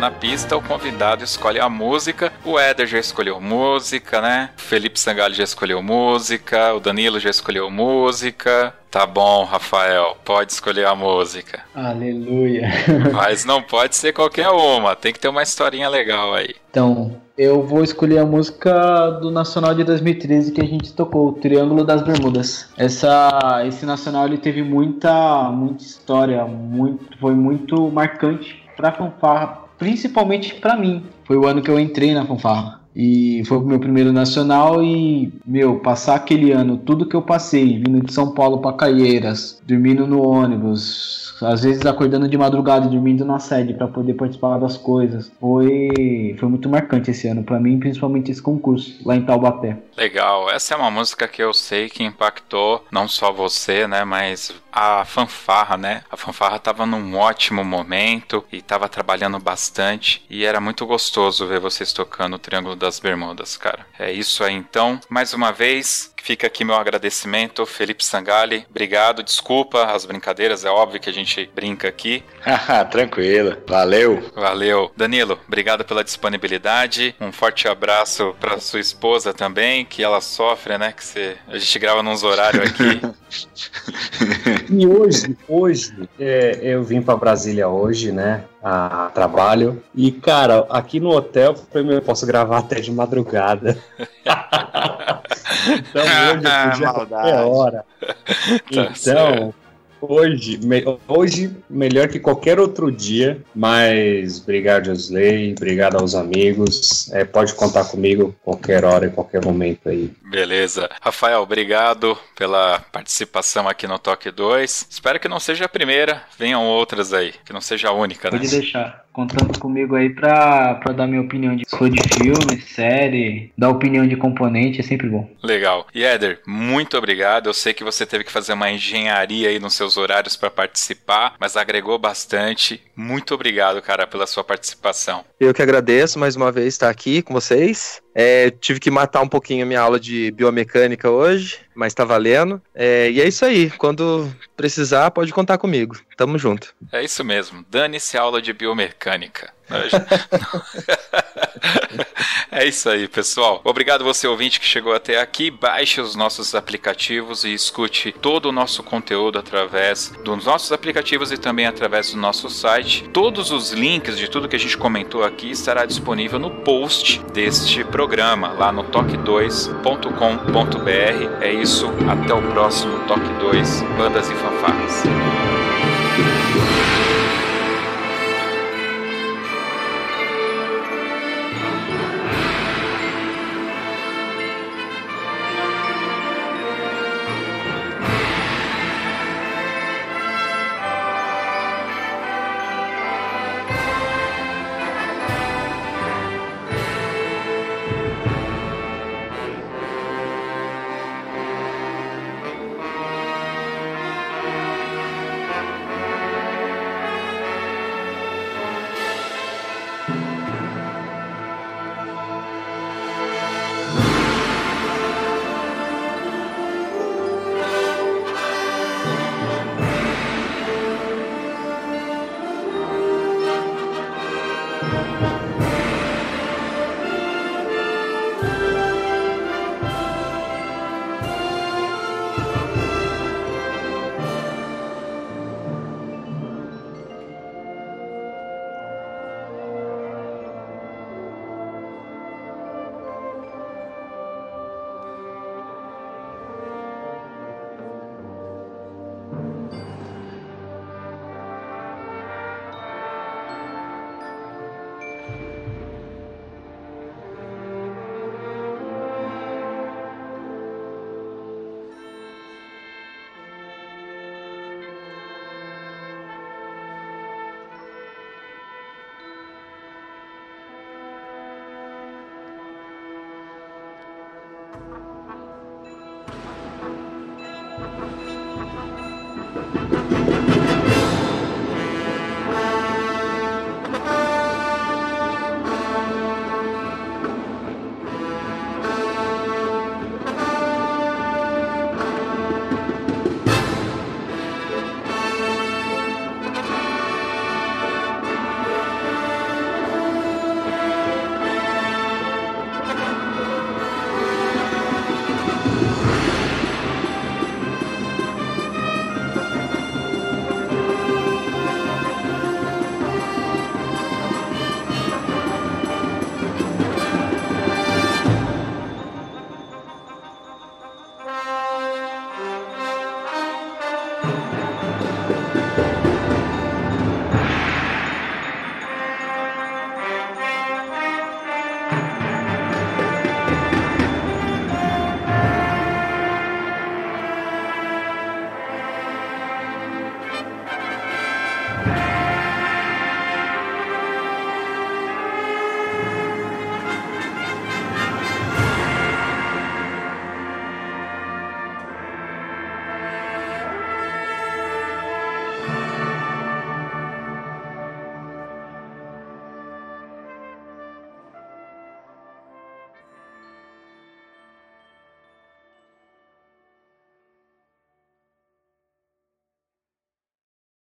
Na pista, o convidado escolhe a música. O Éder já escolheu música, né? O Felipe Sangalho já escolheu música. O Danilo já escolheu música. Tá bom, Rafael, pode escolher a música. Aleluia. [laughs] Mas não pode ser qualquer uma, tem que ter uma historinha legal aí. Então, eu vou escolher a música do Nacional de 2013 que a gente tocou, o Triângulo das Bermudas. Essa, esse Nacional ele teve muita, muita história, muito, foi muito marcante para fanfarra principalmente para mim. Foi o ano que eu entrei na fanfarra. E foi o meu primeiro nacional e, meu, passar aquele ano, tudo que eu passei, vindo de São Paulo para Caieiras, dormindo no ônibus, às vezes acordando de madrugada e dormindo na sede para poder participar das coisas. Foi, foi muito marcante esse ano para mim, principalmente esse concurso lá em Taubaté. Legal, essa é uma música que eu sei que impactou não só você, né, mas a fanfarra, né? A fanfarra tava num ótimo momento e tava trabalhando bastante e era muito gostoso ver vocês tocando o Triângulo das Bermudas, cara. É isso aí então. Mais uma vez, Fica aqui meu agradecimento, Felipe Sangali. Obrigado, desculpa as brincadeiras, é óbvio que a gente brinca aqui. [laughs] Tranquilo, valeu. Valeu. Danilo, obrigado pela disponibilidade. Um forte abraço para sua esposa também, que ela sofre, né? Que você... a gente grava nos horários aqui. [laughs] e hoje, hoje, é, eu vim para Brasília hoje, né? A trabalho. E, cara, aqui no hotel, eu posso gravar até de madrugada. [laughs] então [laughs] hoje eu podia qualquer hora. [laughs] Tá então, Hoje, me, hoje, melhor que qualquer outro dia, mas obrigado, Josley, obrigado aos amigos. É, pode contar comigo qualquer hora e qualquer momento aí. Beleza. Rafael, obrigado pela participação aqui no Toque 2. Espero que não seja a primeira, venham outras aí, que não seja a única, né? Pode deixar contando comigo aí pra, pra dar minha opinião de foi de filme, série, dar opinião de componente, é sempre bom. Legal. E Éder, muito obrigado. Eu sei que você teve que fazer uma engenharia aí nos seus horários para participar, mas agregou bastante. Muito obrigado, cara, pela sua participação. Eu que agradeço mais uma vez estar aqui com vocês. É, tive que matar um pouquinho a minha aula de biomecânica hoje, mas tá valendo. É, e é isso aí. Quando precisar, pode contar comigo. Tamo junto. É isso mesmo. Dane-se aula de biomecânica. [laughs] é isso aí, pessoal. Obrigado você ouvinte que chegou até aqui. Baixe os nossos aplicativos e escute todo o nosso conteúdo através dos nossos aplicativos e também através do nosso site. Todos os links de tudo que a gente comentou aqui estará disponível no post deste programa lá no toque2.com.br. É isso, até o próximo Toque 2 Bandas e Fanfarras.